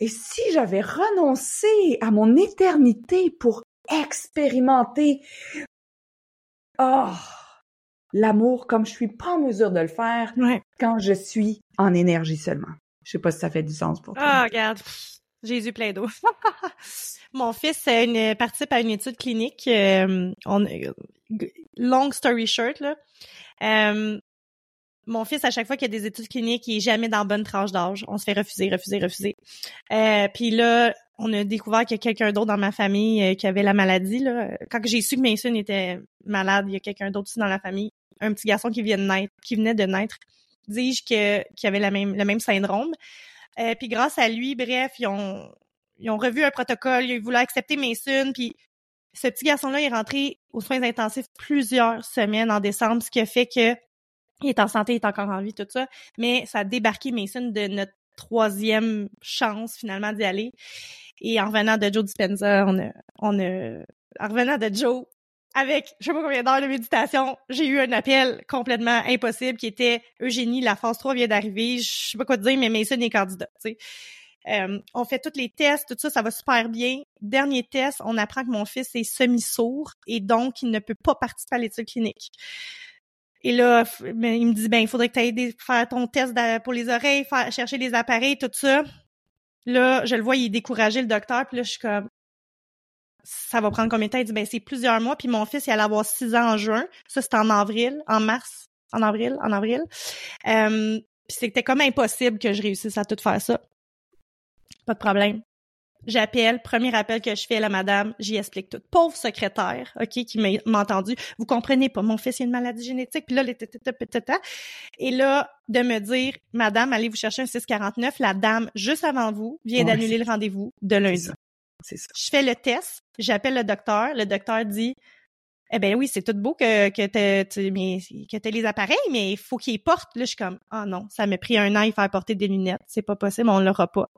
[SPEAKER 3] Et si j'avais renoncé à mon éternité pour expérimenter oh, l'amour comme je suis pas en mesure de le faire
[SPEAKER 2] Ouais.
[SPEAKER 3] quand je suis en énergie seulement. Je sais pas si ça fait du sens pour toi.
[SPEAKER 2] Ah, regarde. Jésus plein d'eau. Mon fils euh, une- participe à une étude clinique. euh, on, euh, long story short, là. Euh, mon fils, à chaque fois qu'il y a des études cliniques, il est jamais dans bonne tranche d'âge. On se fait refuser, refuser, refuser. Euh, Puis là, on a découvert qu'il y a quelqu'un d'autre dans ma famille euh, qui avait la maladie. Là. Quand j'ai su que Mason était malade, il y a quelqu'un d'autre aussi dans la famille. Un petit garçon qui vient de naître, qui venait de naître. Dis-je que qu'il avait la même, le même syndrome. Euh, puis grâce à lui, bref, ils ont, ils ont revu un protocole, ils voulaient accepter Mason, puis ce petit garçon-là est rentré aux soins intensifs plusieurs semaines en décembre, ce qui a fait que il est en santé, il est encore en vie, tout ça, mais ça a débarqué Mason de notre troisième chance finalement d'y aller. Et en revenant de Joe Dispenza, on a, on a, en revenant de Joe, avec je sais pas combien d'heures de méditation, j'ai eu un appel complètement impossible qui était Eugénie, la phase 3 vient d'arriver, je sais pas quoi te dire, mais Mason est candidat, tu sais. Euh, on fait tous les tests, tout ça, ça va super bien. Dernier test, on apprend que mon fils est semi-sourd et donc il ne peut pas participer à l'étude clinique. Et là, ben, il me dit, ben, il faudrait que tu ailles faire ton test pour les oreilles, faire, chercher les appareils, tout ça. Là, je le vois, il est découragé, le docteur, puis là, je suis comme, ça va prendre combien de temps? Il dit, ben, c'est plusieurs mois, puis mon fils, il allait avoir six ans en juin. Ça, c'était en avril, en mars, en avril, en avril. Euh, puis c'était comme impossible que je réussisse à tout faire ça. Pas de problème. J'appelle, premier appel que je fais à la madame, j'y explique tout. Pauvre secrétaire, OK, qui m'a entendu. Vous comprenez pas, mon fils a une maladie génétique, puis là, les. Et là, de me dire, madame, allez vous chercher un 649, la dame, juste avant vous, vient
[SPEAKER 3] Ouais,
[SPEAKER 2] d'annuler le rendez-vous de lundi.
[SPEAKER 3] C'est ça.
[SPEAKER 2] Je fais le test, j'appelle le docteur, le docteur dit Eh ben oui, c'est tout beau que que tu- mais que t'aies les appareils, mais il faut qu'ils portent. Là, je suis comme ah non, ça m'a pris un an à faire porter des lunettes, c'est pas possible, on l'aura pas.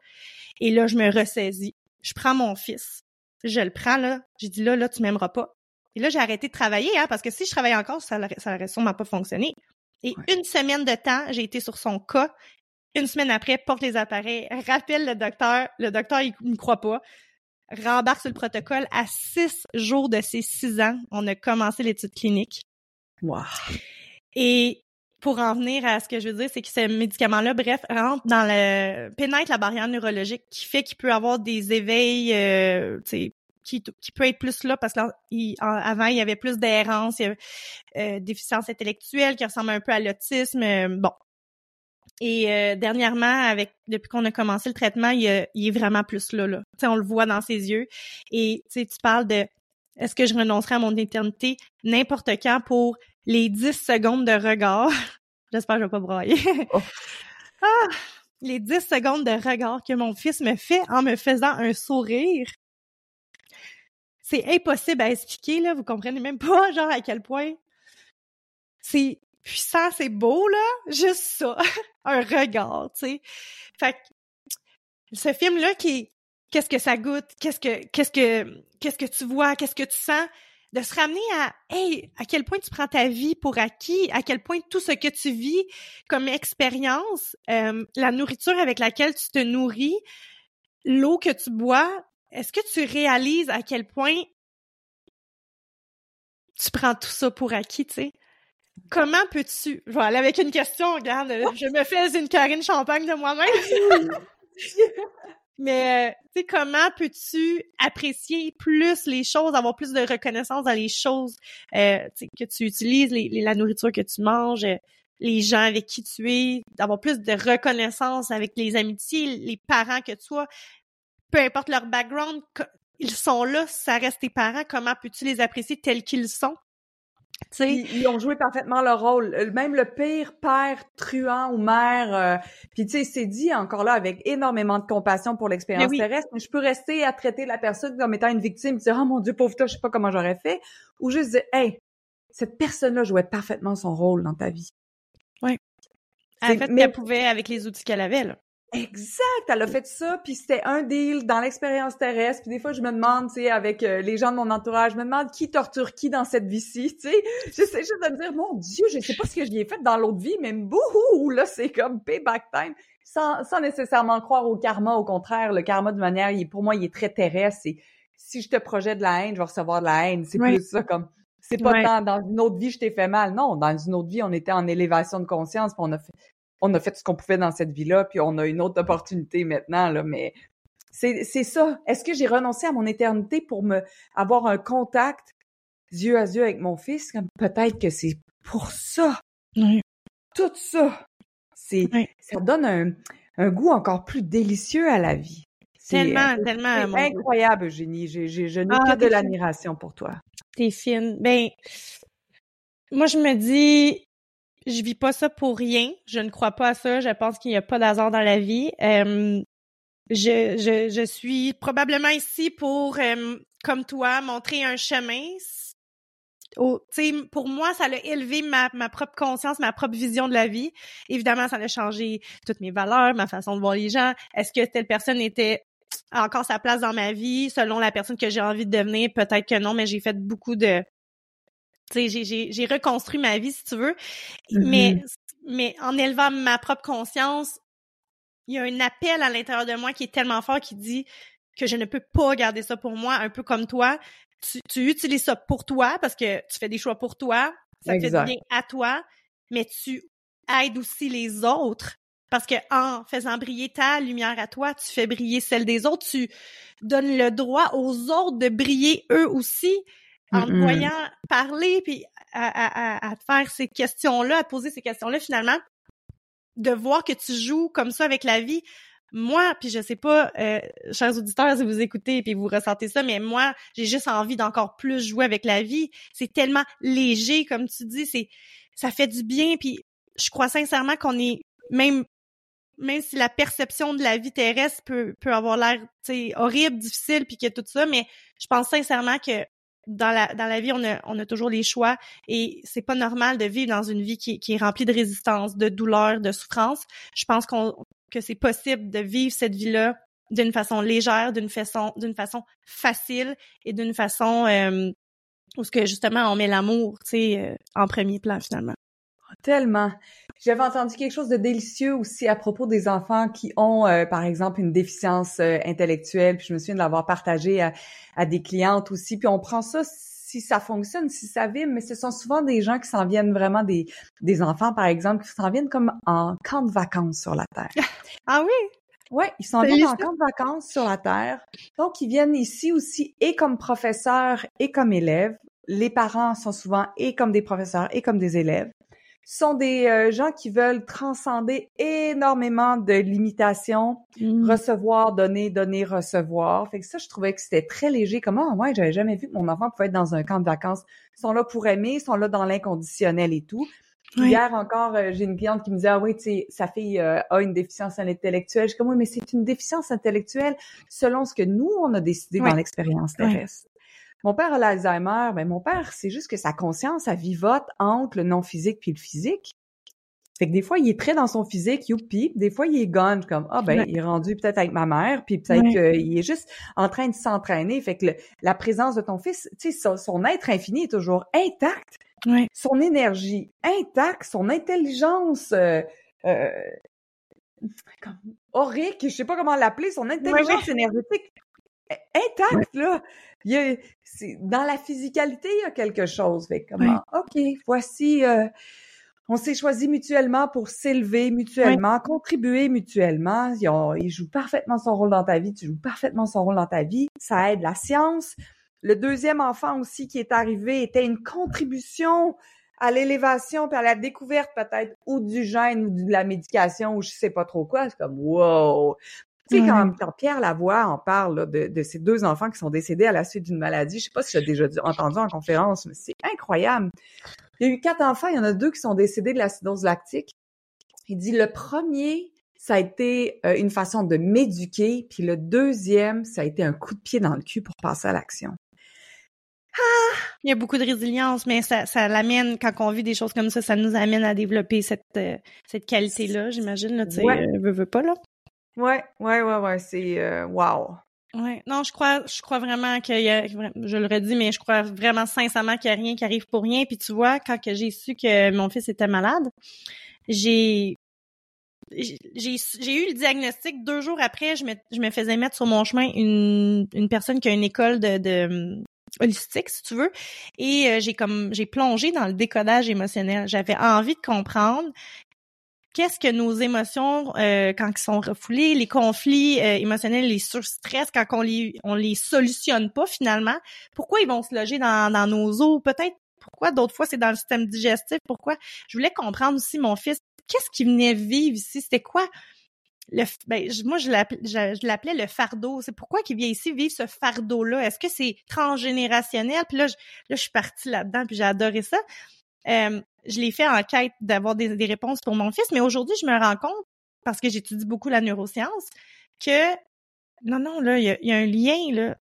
[SPEAKER 2] Et là, je me ressaisis, je prends mon fils, je le prends là, j'ai dit là là tu m'aimeras pas. Et là, j'ai arrêté de travailler hein, parce que si je travaillais encore, ça aurait- ça aurait sûrement pas fonctionné. Et une semaine de temps, j'ai été sur son cas. Une semaine après, porte les appareils, rappelle le docteur. Le docteur, il ne croit pas rembarque sur le protocole. À six jours de ses six ans, on a commencé l'étude clinique.
[SPEAKER 3] Wow.
[SPEAKER 2] Et pour en venir à ce que je veux dire, c'est que ce médicament-là, bref, rentre dans le pénètre la barrière neurologique qui fait qu'il peut avoir des éveils, euh, tu sais, qui, qui peut être plus là parce qu'avant il y avait plus d'errance, il y avait euh, déficience intellectuelle qui ressemble un peu à l'autisme. euh, bon. Et euh, dernièrement, avec depuis qu'on a commencé le traitement, il, a- il est vraiment plus là. là. Tu sais, on le voit dans ses yeux. Et tu parles de est-ce que je renoncerai à mon éternité? N'importe quand pour les 10 secondes de regard. J'espère que je vais pas broyer. ah, les 10 secondes de regard que mon fils me fait en me faisant un sourire. C'est impossible à expliquer, là. Vous comprenez même pas, genre, à quel point c'est puissant, c'est beau, là. Juste ça. un regard, tu sais. Fait que ce film-là qui est qu'est-ce que ça goûte, qu'est-ce que qu'est-ce que qu'est-ce que tu vois, qu'est-ce que tu sens, de se ramener à hey, à quel point tu prends ta vie pour acquis, à quel point tout ce que tu vis comme expérience, euh, la nourriture avec laquelle tu te nourris, l'eau que tu bois, est-ce que tu réalises à quel point tu prends tout ça pour acquis, tu sais? Comment peux-tu... Je vais aller avec une question, regarde, je me fais une Karine Champagne de moi-même. Mais, euh, tu sais, comment peux-tu apprécier plus les choses, avoir plus de reconnaissance dans les choses euh, que tu utilises, les, les- la nourriture que tu manges, euh, les gens avec qui tu es, d'avoir plus de reconnaissance avec les amitiés, les parents que tu as, peu importe leur background, ils sont là, ça reste tes parents, comment peux-tu les apprécier tels qu'ils sont?
[SPEAKER 3] Ils, ils, ont joué parfaitement leur rôle. Euh, même le pire père truand ou mère, euh, puis tu sais, c'est dit encore là avec énormément de compassion pour l'expérience terrestre, mais je peux rester à traiter la personne comme étant une victime, dire oh mon dieu pauvre toi, je sais pas comment j'aurais fait, ou juste dire hey, cette personne-là jouait parfaitement son rôle dans ta vie.
[SPEAKER 2] Oui. Elle fait mais... qu'elle pouvait avec les outils qu'elle avait là.
[SPEAKER 3] Exact, elle a fait ça, puis c'était un deal dans l'expérience terrestre. Puis des fois, je me demande, tu sais, avec euh, les gens de mon entourage, je me demande qui torture qui dans cette vie-ci, tu sais. J'essaie juste de me dire, mon Dieu, je sais pas ce que je ai fait dans l'autre vie, mais bouhou, là, c'est comme payback time. Sans, sans nécessairement croire au karma, au contraire, le karma de manière, il, pour moi, il est très terrestre. Et si je te projette de la haine, je vais recevoir de la haine. C'est plus ça comme c'est pas dans, dans, une autre vie je t'ai fait mal. Non, dans une autre vie, on était en élévation de conscience, puis on a fait, on a fait ce qu'on pouvait dans cette vie-là, puis on a une autre opportunité maintenant, là, mais c'est, c'est ça. Est-ce que j'ai renoncé à mon éternité pour me avoir un contact yeux à yeux avec mon fils? Peut-être que c'est pour ça. Tout ça. C'est, ça donne un, un goût encore plus délicieux à la vie.
[SPEAKER 2] Tellement, tellement.
[SPEAKER 3] C'est incroyable, Eugénie. J'ai, j'ai, je n'ai ah, que de l'admiration pour toi.
[SPEAKER 2] T'es fine. Ben, moi, je me dis, je vis pas ça pour rien. Je ne crois pas à ça. Je pense qu'il n'y a pas d'hasard dans la vie. Euh, je, je, je, suis probablement ici pour, euh, comme toi, montrer un chemin. Au, pour moi, ça a élevé ma, ma propre conscience, ma propre vision de la vie. Évidemment, ça a changé toutes mes valeurs, ma façon de voir les gens. Est-ce que telle personne était encore sa place dans ma vie? Selon la personne que j'ai envie de devenir? Peut-être que non, mais j'ai fait beaucoup de j'ai reconstruit ma vie, si tu veux. Mais, mm-hmm. mais en élevant ma propre conscience, il y a un appel à l'intérieur de moi qui est tellement fort qui dit que je ne peux pas garder ça pour moi, un peu comme toi. Tu, tu utilises ça pour toi parce que tu fais des choix pour toi, ça fait du bien à toi, mais tu aides aussi les autres parce que en faisant briller ta lumière à toi, tu fais briller celle des autres, tu donnes le droit aux autres de briller eux aussi en te voyant parler, puis à, à, te faire ces questions-là, à te poser ces questions-là, finalement, de voir que tu joues comme ça avec la vie. Moi, puis je sais pas, euh, chers auditeurs, si vous écoutez puis vous ressentez ça, mais moi, j'ai juste envie d'encore plus jouer avec la vie. C'est tellement léger, comme tu dis, c'est ça fait du bien. Puis je crois sincèrement qu'on est même même si la perception de la vie terrestre peut, peut avoir l'air horrible, difficile, puis que tout ça, mais je pense sincèrement que dans la, dans la vie, on a, on a toujours les choix et c'est pas normal de vivre dans une vie qui, qui est remplie de résistance, de douleur, de souffrance. Je pense qu'on, que c'est possible de vivre cette vie-là d'une façon légère, d'une façon, d'une façon facile et d'une façon euh, où ce que justement on met l'amour, tu sais, euh, en premier plan finalement.
[SPEAKER 3] Tellement. J'avais entendu quelque chose de délicieux aussi à propos des enfants qui ont, euh, par exemple, une déficience euh, intellectuelle. Puis je me souviens de l'avoir partagé à, à, des clientes aussi. Puis on prend ça si ça fonctionne, si ça vibre, mais ce sont souvent des gens qui s'en viennent vraiment des, des enfants, par exemple, qui s'en viennent comme en camp de vacances sur la Terre.
[SPEAKER 2] ah oui?
[SPEAKER 3] Oui, ils s'en viennent en camp de vacances sur la Terre. Donc, ils viennent ici aussi et comme professeurs et comme élèves. Les parents sont souvent et comme des professeurs et comme des élèves sont des euh, gens qui veulent transcender énormément de limitations, mmh. recevoir, donner, donner, recevoir. Fait que ça, je trouvais que c'était très léger. Comment, ah, ouais, j'avais jamais vu que mon enfant pouvait être dans un camp de vacances. Ils sont là pour aimer, ils sont là dans l'inconditionnel et tout. Hier encore, euh, j'ai une cliente qui me disait, ah oui, tu sais, sa fille euh, a une déficience intellectuelle. Je suis comme, oui, mais c'est une déficience intellectuelle selon ce que nous, on a décidé dans l'expérience terrestre. Mon père a l'Alzheimer, ben mon père, c'est juste que sa conscience, elle vivote entre le non-physique puis le physique. Fait que des fois, il est très dans son physique, youpi. Des fois, il est gone, comme, ah ben, il est rendu peut-être avec ma mère, puis peut-être qu'il est juste en train de s'entraîner. Fait que la présence de ton fils, tu sais, son, être infini est toujours intact. Son énergie intacte, son intelligence euh, euh, aurique, je sais pas comment l'appeler, son intelligence énergétique intacte, là. Il y a, dans la physicalité, il y a quelque chose. Fait comment, OK, voici, euh, on s'est choisi mutuellement pour s'élever mutuellement, contribuer mutuellement. Il, joue parfaitement son rôle dans ta vie, tu joues parfaitement son rôle dans ta vie. Ça aide la science. Le deuxième enfant aussi qui est arrivé était une contribution à l'élévation puis à la découverte peut-être ou du gène ou de la médication ou je sais pas trop quoi. C'est comme wow. Tu sais, quand, quand, Pierre Lavoie en parle là, de, de ses deux enfants qui sont décédés à la suite d'une maladie, je sais pas si tu as déjà entendu en conférence, mais c'est incroyable. Il y a eu quatre enfants, il y en a deux qui sont décédés de l'acidose lactique. Il dit le premier, ça a été euh, une façon de m'éduquer, puis le deuxième, ça a été un coup de pied dans le cul pour passer à l'action.
[SPEAKER 2] Ah! Il y a beaucoup de résilience, mais ça, ça l'amène, quand on vit des choses comme ça, ça nous amène à développer cette, euh, cette qualité-là, j'imagine, là, tu sais,
[SPEAKER 3] Ouais.
[SPEAKER 2] euh, veux, veux pas, là.
[SPEAKER 3] Ouais, ouais, ouais, ouais, c'est euh, wow.
[SPEAKER 2] Ouais. Non, je crois, je crois vraiment qu'il y a, je le redis, mais je crois vraiment sincèrement qu'il y a rien qui arrive pour rien. Puis tu vois, quand j'ai su que mon fils était malade, j'ai, j'ai, j'ai eu le diagnostic deux jours après. Je me, je me faisais mettre sur mon chemin une, une personne qui a une école de, de holistique, si tu veux, et euh, j'ai comme, j'ai plongé dans le décodage émotionnel. J'avais envie de comprendre qu'est-ce que nos émotions euh, quand ils sont refoulés, les conflits euh, émotionnels, les surstress quand on les on les solutionne pas finalement, pourquoi ils vont se loger dans, dans nos os Peut-être pourquoi d'autres fois c'est dans le système digestif, pourquoi? Je voulais comprendre aussi mon fils, qu'est-ce qu'il venait vivre ici, c'était quoi le, ben, moi, je l'appelais, je, je l'appelais le fardeau. C'est pourquoi qu'il vient ici vivre ce fardeau-là? Est-ce que c'est transgénérationnel? Puis là, je, là, je suis partie là-dedans, puis j'ai adoré ça. Euh, je l'ai fait en quête d'avoir des, des réponses pour mon fils, mais aujourd'hui, je me rends compte, parce que j'étudie beaucoup la neuroscience, que non, non, là, il y a, y a un lien là,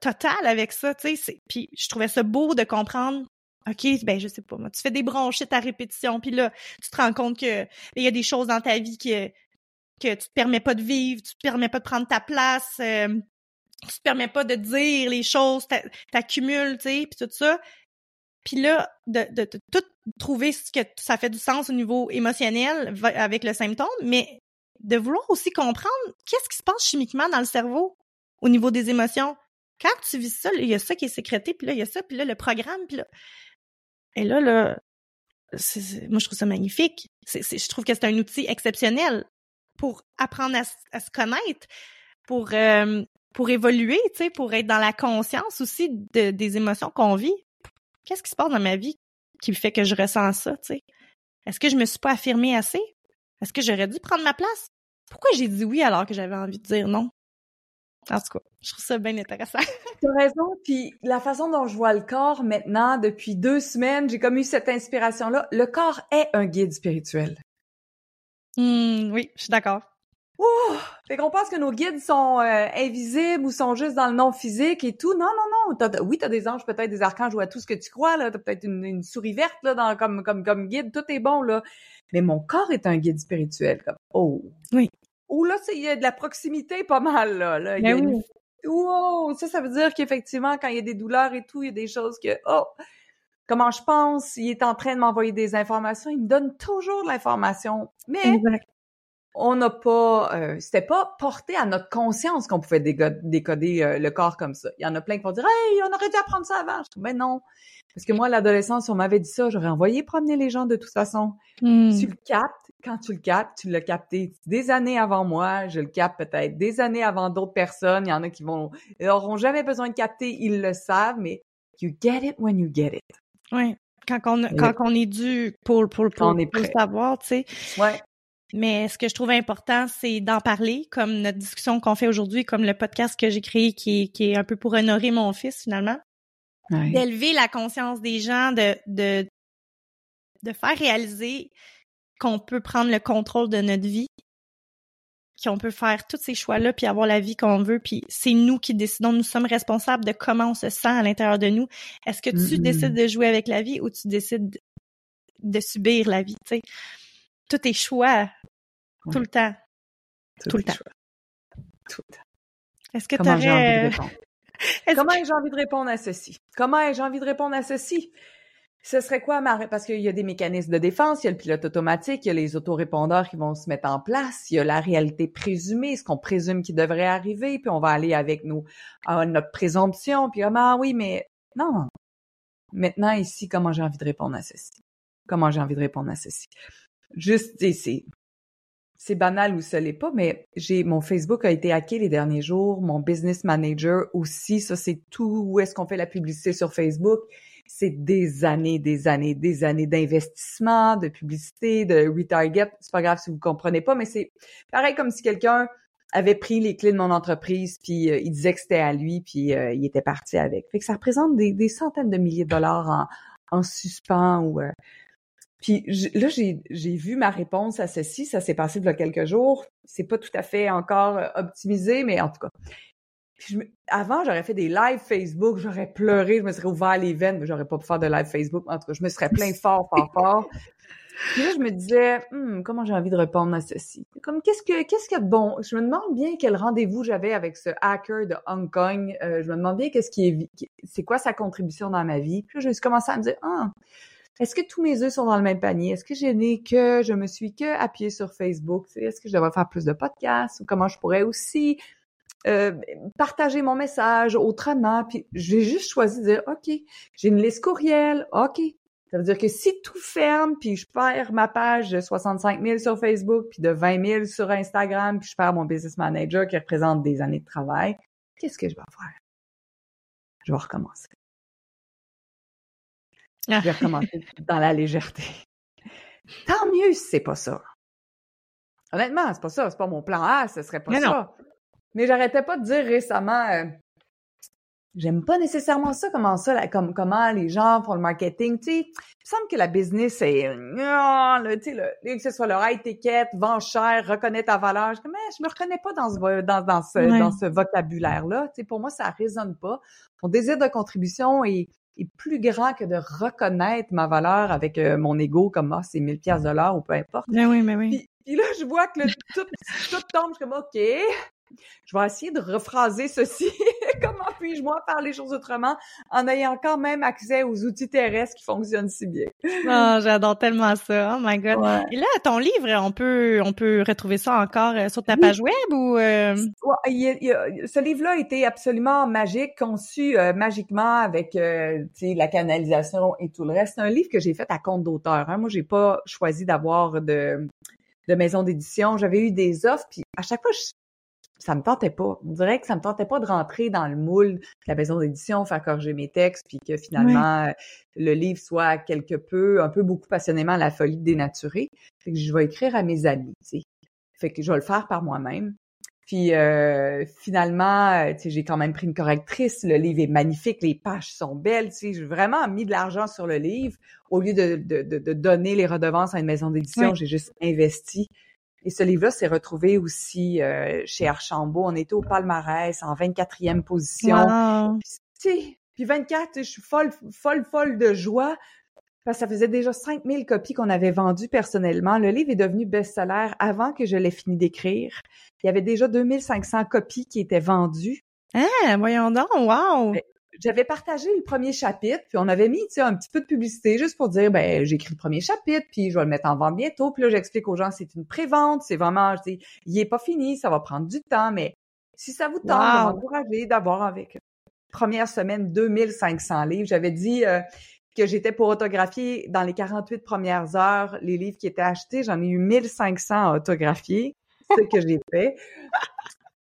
[SPEAKER 2] total avec ça, tu sais. Puis je trouvais ça beau de comprendre. OK, ben je sais pas, moi, tu fais des bronchites à répétition, puis là, tu te rends compte que il y a des choses dans ta vie que que tu te permets pas de vivre, tu te permets pas de prendre ta place, euh, tu te permets pas de dire les choses, t'a- t'accumules, tu sais, puis tout ça. Puis là, de, de, de tout trouver ce que ça fait du sens au niveau émotionnel avec le symptôme, mais de vouloir aussi comprendre qu'est-ce qui se passe chimiquement dans le cerveau au niveau des émotions. Quand tu vis ça, il y a ça qui est sécrété, puis là, il y a ça, puis là, le programme, puis là... Et là, là, moi, je trouve ça magnifique. Je trouve que c'est un outil exceptionnel pour apprendre à, à se connaître, pour, euh, pour évoluer, tu sais, pour être dans la conscience aussi de, des émotions qu'on vit. Qu'est-ce qui se passe dans ma vie qui fait que je ressens ça, tu sais? Est-ce que je me suis pas affirmée assez? Est-ce que j'aurais dû prendre ma place? Pourquoi j'ai dit oui alors que j'avais envie de dire non? En tout cas, je trouve ça bien intéressant.
[SPEAKER 3] Tu as raison, puis la façon dont je vois le corps maintenant, depuis deux semaines, j'ai comme eu cette inspiration-là. Le corps est un guide spirituel.
[SPEAKER 2] Hmm, oui, je suis d'accord.
[SPEAKER 3] Ouh! Fait qu'on pense que nos guides sont euh, invisibles ou sont juste dans le non physique et tout. Non, non, non. Oui, t'as des anges, peut-être des archanges ou à tout ce que tu crois, là. T'as peut-être une, une souris verte, là, dans, comme, comme, comme guide. Tout est bon, là. Mais mon corps est un guide spirituel. Comme, oh.
[SPEAKER 2] Oui.
[SPEAKER 3] Oh, là, il y a de la proximité pas mal, là. là. Il y a
[SPEAKER 2] Ben
[SPEAKER 3] une-
[SPEAKER 2] oui.
[SPEAKER 3] Wow! Ça, ça veut dire qu'effectivement, quand il y a des douleurs et tout, il y a des choses que, oh, comment je pense, il est en train de m'envoyer des informations, il me donne toujours de l'information. Mais
[SPEAKER 2] Exact.
[SPEAKER 3] On n'a pas, euh, c'était pas porté à notre conscience qu'on pouvait décoder euh, le corps comme ça. Il y en a plein qui vont dire, hey, on aurait dû apprendre ça avant. Je dis, Mais non. Parce que moi, à l'adolescence, on m'avait dit ça, j'aurais envoyé promener les gens de toute façon.
[SPEAKER 2] Hmm.
[SPEAKER 3] Tu le captes. Quand tu le captes, tu l'as capté des années avant moi. Je le capte peut-être des années avant d'autres personnes. Il y en a qui vont, ils auront jamais besoin de capter. Ils le savent, mais you get it when you get it.
[SPEAKER 2] Oui. Quand on, quand on est dû pour, pour, pour,
[SPEAKER 3] Quand on est
[SPEAKER 2] pour le savoir, tu sais.
[SPEAKER 3] Ouais.
[SPEAKER 2] Mais ce que je trouve important, c'est d'en parler, comme notre discussion qu'on fait aujourd'hui, comme le podcast que j'ai créé qui est, qui est un peu pour honorer mon fils finalement.
[SPEAKER 3] Ouais.
[SPEAKER 2] D'élever la conscience des gens, de, de, de faire réaliser qu'on peut prendre le contrôle de notre vie, qu'on peut faire tous ces choix-là, puis avoir la vie qu'on veut, puis c'est nous qui décidons, nous sommes responsables de comment on se sent à l'intérieur de nous. Est-ce que tu
[SPEAKER 3] Mm-mm.
[SPEAKER 2] décides de jouer avec la vie ou tu décides de, de subir la vie, tu sais? Tout est choix, tout le temps. Tout le temps.
[SPEAKER 3] Tout le temps.
[SPEAKER 2] Est-ce que tu
[SPEAKER 3] Comment j'ai envie de
[SPEAKER 2] aurais...
[SPEAKER 3] Comment
[SPEAKER 2] que-
[SPEAKER 3] ai-je envie de répondre à ceci? Comment ai-je envie de répondre à ceci? Ce serait quoi ma... Parce qu'il y a des mécanismes de défense, il y a le pilote automatique, il y a les autorépondeurs qui vont se mettre en place, il y a la réalité présumée, ce qu'on présume qui devrait arriver, puis on va aller avec nos, ah, notre présomption, puis ah oui, mais non. Maintenant, ici, comment j'ai envie de répondre à ceci? Comment j'ai envie de répondre à ceci? Juste, c'est c'est banal ou ce l'est pas, mais j'ai mon Facebook a été hacké les derniers jours, mon business manager aussi, ça c'est tout où est-ce qu'on fait la publicité sur Facebook. C'est des années, des années, des années d'investissement, de publicité, de retarget. C'est pas grave si vous comprenez pas, mais c'est pareil comme si quelqu'un avait pris les clés de mon entreprise, puis euh, il disait que c'était à lui, puis euh, il était parti avec. Fait que ça représente des, centaines de milliers de dollars en, en suspens ou euh, puis là, j'ai, vu ma réponse à ceci. Ça s'est passé il y a quelques jours. C'est pas tout à fait encore optimisé, mais en tout cas. je avant, j'aurais fait des lives Facebook, j'aurais pleuré, je me serais ouvert les veines, mais j'aurais pas pu faire de live Facebook. En tout cas, je me serais plein fort, fort, fort. Puis là, je me disais, hum, comment j'ai envie de répondre à ceci? Comme, qu'est-ce que, qu'est-ce qu'il y a de bon? Je me demande bien quel rendez-vous j'avais avec ce hacker de Hong Kong. Euh, je me demande bien qu'est-ce qui est, c'est quoi sa contribution dans ma vie? Puis là, j'ai commencé à me dire, ah, est-ce que tous mes œufs sont dans le même panier? Est-ce que je n'ai que, je me suis que appuyée sur Facebook? Est-ce que je devrais faire plus de podcasts? Ou comment je pourrais aussi euh, partager mon message autrement? Puis j'ai juste choisi de dire, OK, j'ai une liste courriel, OK. Ça veut dire que si tout ferme, puis je perds ma page de 65 000 sur Facebook, puis de 20 000 sur Instagram, puis je perds mon business manager qui représente des années de travail, qu'est-ce que je vais faire? Je vais recommencer. Je vais recommencer dans la légèreté. Tant mieux si c'est pas ça. Honnêtement, c'est pas ça. C'est pas mon plan A, ce serait pas ça. Mais j'arrêtais pas de dire récemment, euh, j'aime pas nécessairement ça, comment ça, comme, comment les gens font le marketing. Tu sais, il me semble que la business, c'est, euh, tu sais, que ce soit leur étiquette, vend cher, reconnaît ta valeur. Je, mais je me reconnais pas dans ce, dans, dans ce, dans ce vocabulaire-là. Tu sais, pour moi, ça résonne pas. Mon désir de contribution est, est plus grand que de reconnaître ma valeur avec euh, mon ego comme ah, c'est 1000 pièces de l'heure ou peu importe.
[SPEAKER 2] Mais oui, mais oui.
[SPEAKER 3] Puis, puis là, je vois que le, tout, tout tombe, je suis comme OK, je vais essayer de rephraser ceci. Comment puis-je moi faire les choses autrement en ayant quand même accès aux outils terrestres qui fonctionnent si bien?
[SPEAKER 2] oh, j'adore tellement ça. Oh my god. Et là, ton livre, on peut on peut retrouver ça encore euh, sur ta page web ou euh?
[SPEAKER 3] ce livre-là a été absolument magique, conçu euh, magiquement avec la canalisation et tout le reste. C'est un livre que j'ai fait à compte d'auteur. Hein. Moi, j'ai pas choisi d'avoir de de maison d'édition. J'avais eu des offres, puis à chaque fois, je ça me tentait pas. On dirait que ça me tentait pas de rentrer dans le moule de la maison d'édition, faire corriger mes textes, puis que finalement le livre soit quelque peu, un peu beaucoup passionnément la folie dénaturée. Fait que je vais écrire à mes amis, tu sais. Fait que je vais le faire par moi-même. Puis euh, finalement, euh, tu sais, j'ai quand même pris une correctrice. Le livre est magnifique, les pages sont belles. Tu sais, j'ai vraiment mis de l'argent sur le livre au lieu de, de, de, donner les redevances à une maison d'édition. J'ai juste investi et ce livre-là s'est retrouvé aussi euh, chez Archambault. On était au palmarès en 24e position. Puis, puis 24, je suis folle, folle, folle de joie parce que ça faisait déjà 5000 copies qu'on avait vendues personnellement. Le livre est devenu best-seller avant que je l'ai fini d'écrire. Il y avait déjà 2500 copies qui étaient vendues.
[SPEAKER 2] Ah, voyons donc, wow!
[SPEAKER 3] J'avais partagé le premier chapitre, puis on avait mis un petit peu de publicité juste pour dire ben j'ai écrit le premier chapitre, puis je vais le mettre en vente bientôt. Puis là, j'explique aux gens c'est une prévente, c'est vraiment, je dis, il est pas fini, ça va prendre du temps, mais si ça vous tente de m'encourager d'avoir avec première semaine 2500 livres, j'avais dit euh, que j'étais pour autographier dans les 48 premières heures les livres qui étaient achetés, j'en ai eu 1500 à autographier, ce que j'ai fait.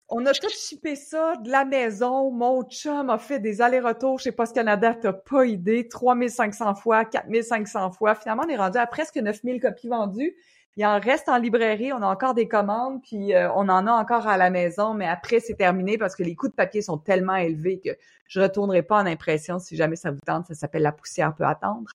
[SPEAKER 3] On a tout chippé ça de la maison. Mon chum a fait des allers-retours chez Post Canada. T'as pas idée. 3500 fois, 4500 fois. Finalement, on est rendu à presque 9000 copies vendues. Il en reste en librairie. On a encore des commandes, puis euh, on en a encore à la maison. Mais après, c'est terminé parce que les coûts de papier sont tellement élevés que je retournerai pas en impression si jamais ça vous tente. Ça s'appelle La poussière peut attendre.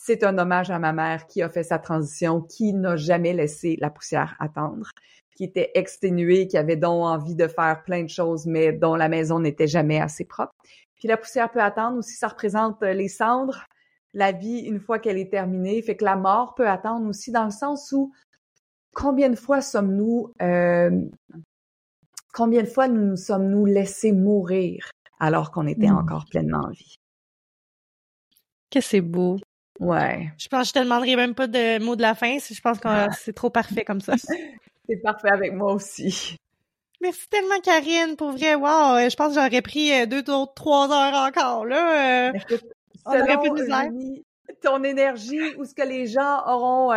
[SPEAKER 3] C'est un hommage à ma mère qui a fait sa transition, qui n'a jamais laissé la poussière attendre qui était exténué, qui avait donc envie de faire plein de choses, mais dont la maison n'était jamais assez propre. Puis la poussière peut attendre aussi, ça représente euh, les cendres, la vie une fois qu'elle est terminée, fait que la mort peut attendre aussi dans le sens où combien de fois sommes-nous, euh, combien de fois nous sommes-nous laissés mourir alors qu'on était mmh. encore pleinement en vie?
[SPEAKER 2] Que c'est beau.
[SPEAKER 3] Ouais.
[SPEAKER 2] Je pense que je te demanderai même pas de mots de la fin. Je pense que c'est trop parfait comme ça.
[SPEAKER 3] C'est parfait avec moi aussi.
[SPEAKER 2] Merci tellement, Karine. Pour vrai, wow, euh, je pense que j'aurais pris euh, deux, trois heures encore, là. Euh,
[SPEAKER 3] on aurait plus de ton énergie ou ce que les gens auront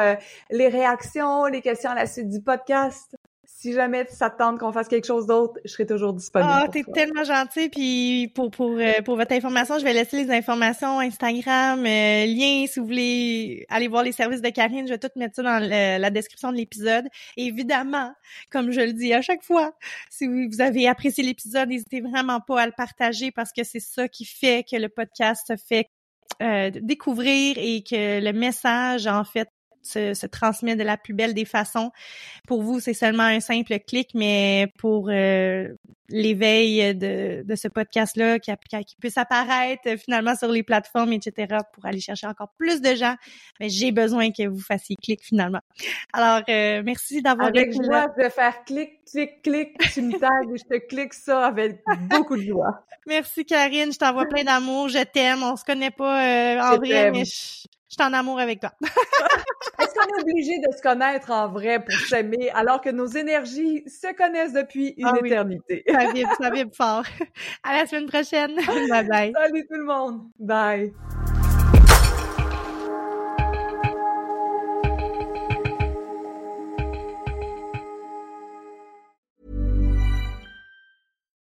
[SPEAKER 3] les réactions, les questions à la suite du podcast. Si jamais ça te tente qu'on fasse quelque chose d'autre, je serai toujours disponible.
[SPEAKER 2] Ah, t'es tellement gentil. Puis pour pour euh, pour votre information, je vais laisser les informations Instagram, euh, lien si vous voulez aller voir les services de Karine. Je vais tout mettre ça dans la description de l'épisode. Évidemment, comme je le dis à chaque fois, si vous avez apprécié l'épisode, n'hésitez vraiment pas à le partager parce que c'est ça qui fait que le podcast se fait euh, découvrir et que le message en fait se, se, transmet de la plus belle des façons. Pour vous, c'est seulement un simple clic, mais pour euh, l'éveil de, de ce podcast-là, qui, qui, puisse apparaître finalement sur les plateformes, etc., pour aller chercher encore plus de gens, mais j'ai besoin que vous fassiez clic finalement. Alors, euh, merci d'avoir
[SPEAKER 3] Avec joie, je vais faire clic, clic, clic, tu me tagues, je te clique ça avec beaucoup de joie.
[SPEAKER 2] Merci Karine, je t'envoie plein d'amour, je t'aime, on se connaît pas euh, en vrai, mais je, je suis en amour avec toi.
[SPEAKER 3] Est-ce qu'on est obligé de se connaître en vrai pour s'aimer alors que nos énergies se connaissent depuis une
[SPEAKER 2] ah
[SPEAKER 3] éternité?
[SPEAKER 2] Ça vibre, ça vibre fort. À la semaine prochaine. Bye bye.
[SPEAKER 3] Salut tout le monde. Bye.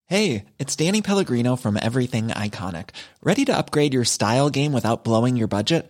[SPEAKER 4] Hey, it's Danny Pellegrino from Everything Iconic. Ready to upgrade your style game without blowing your budget?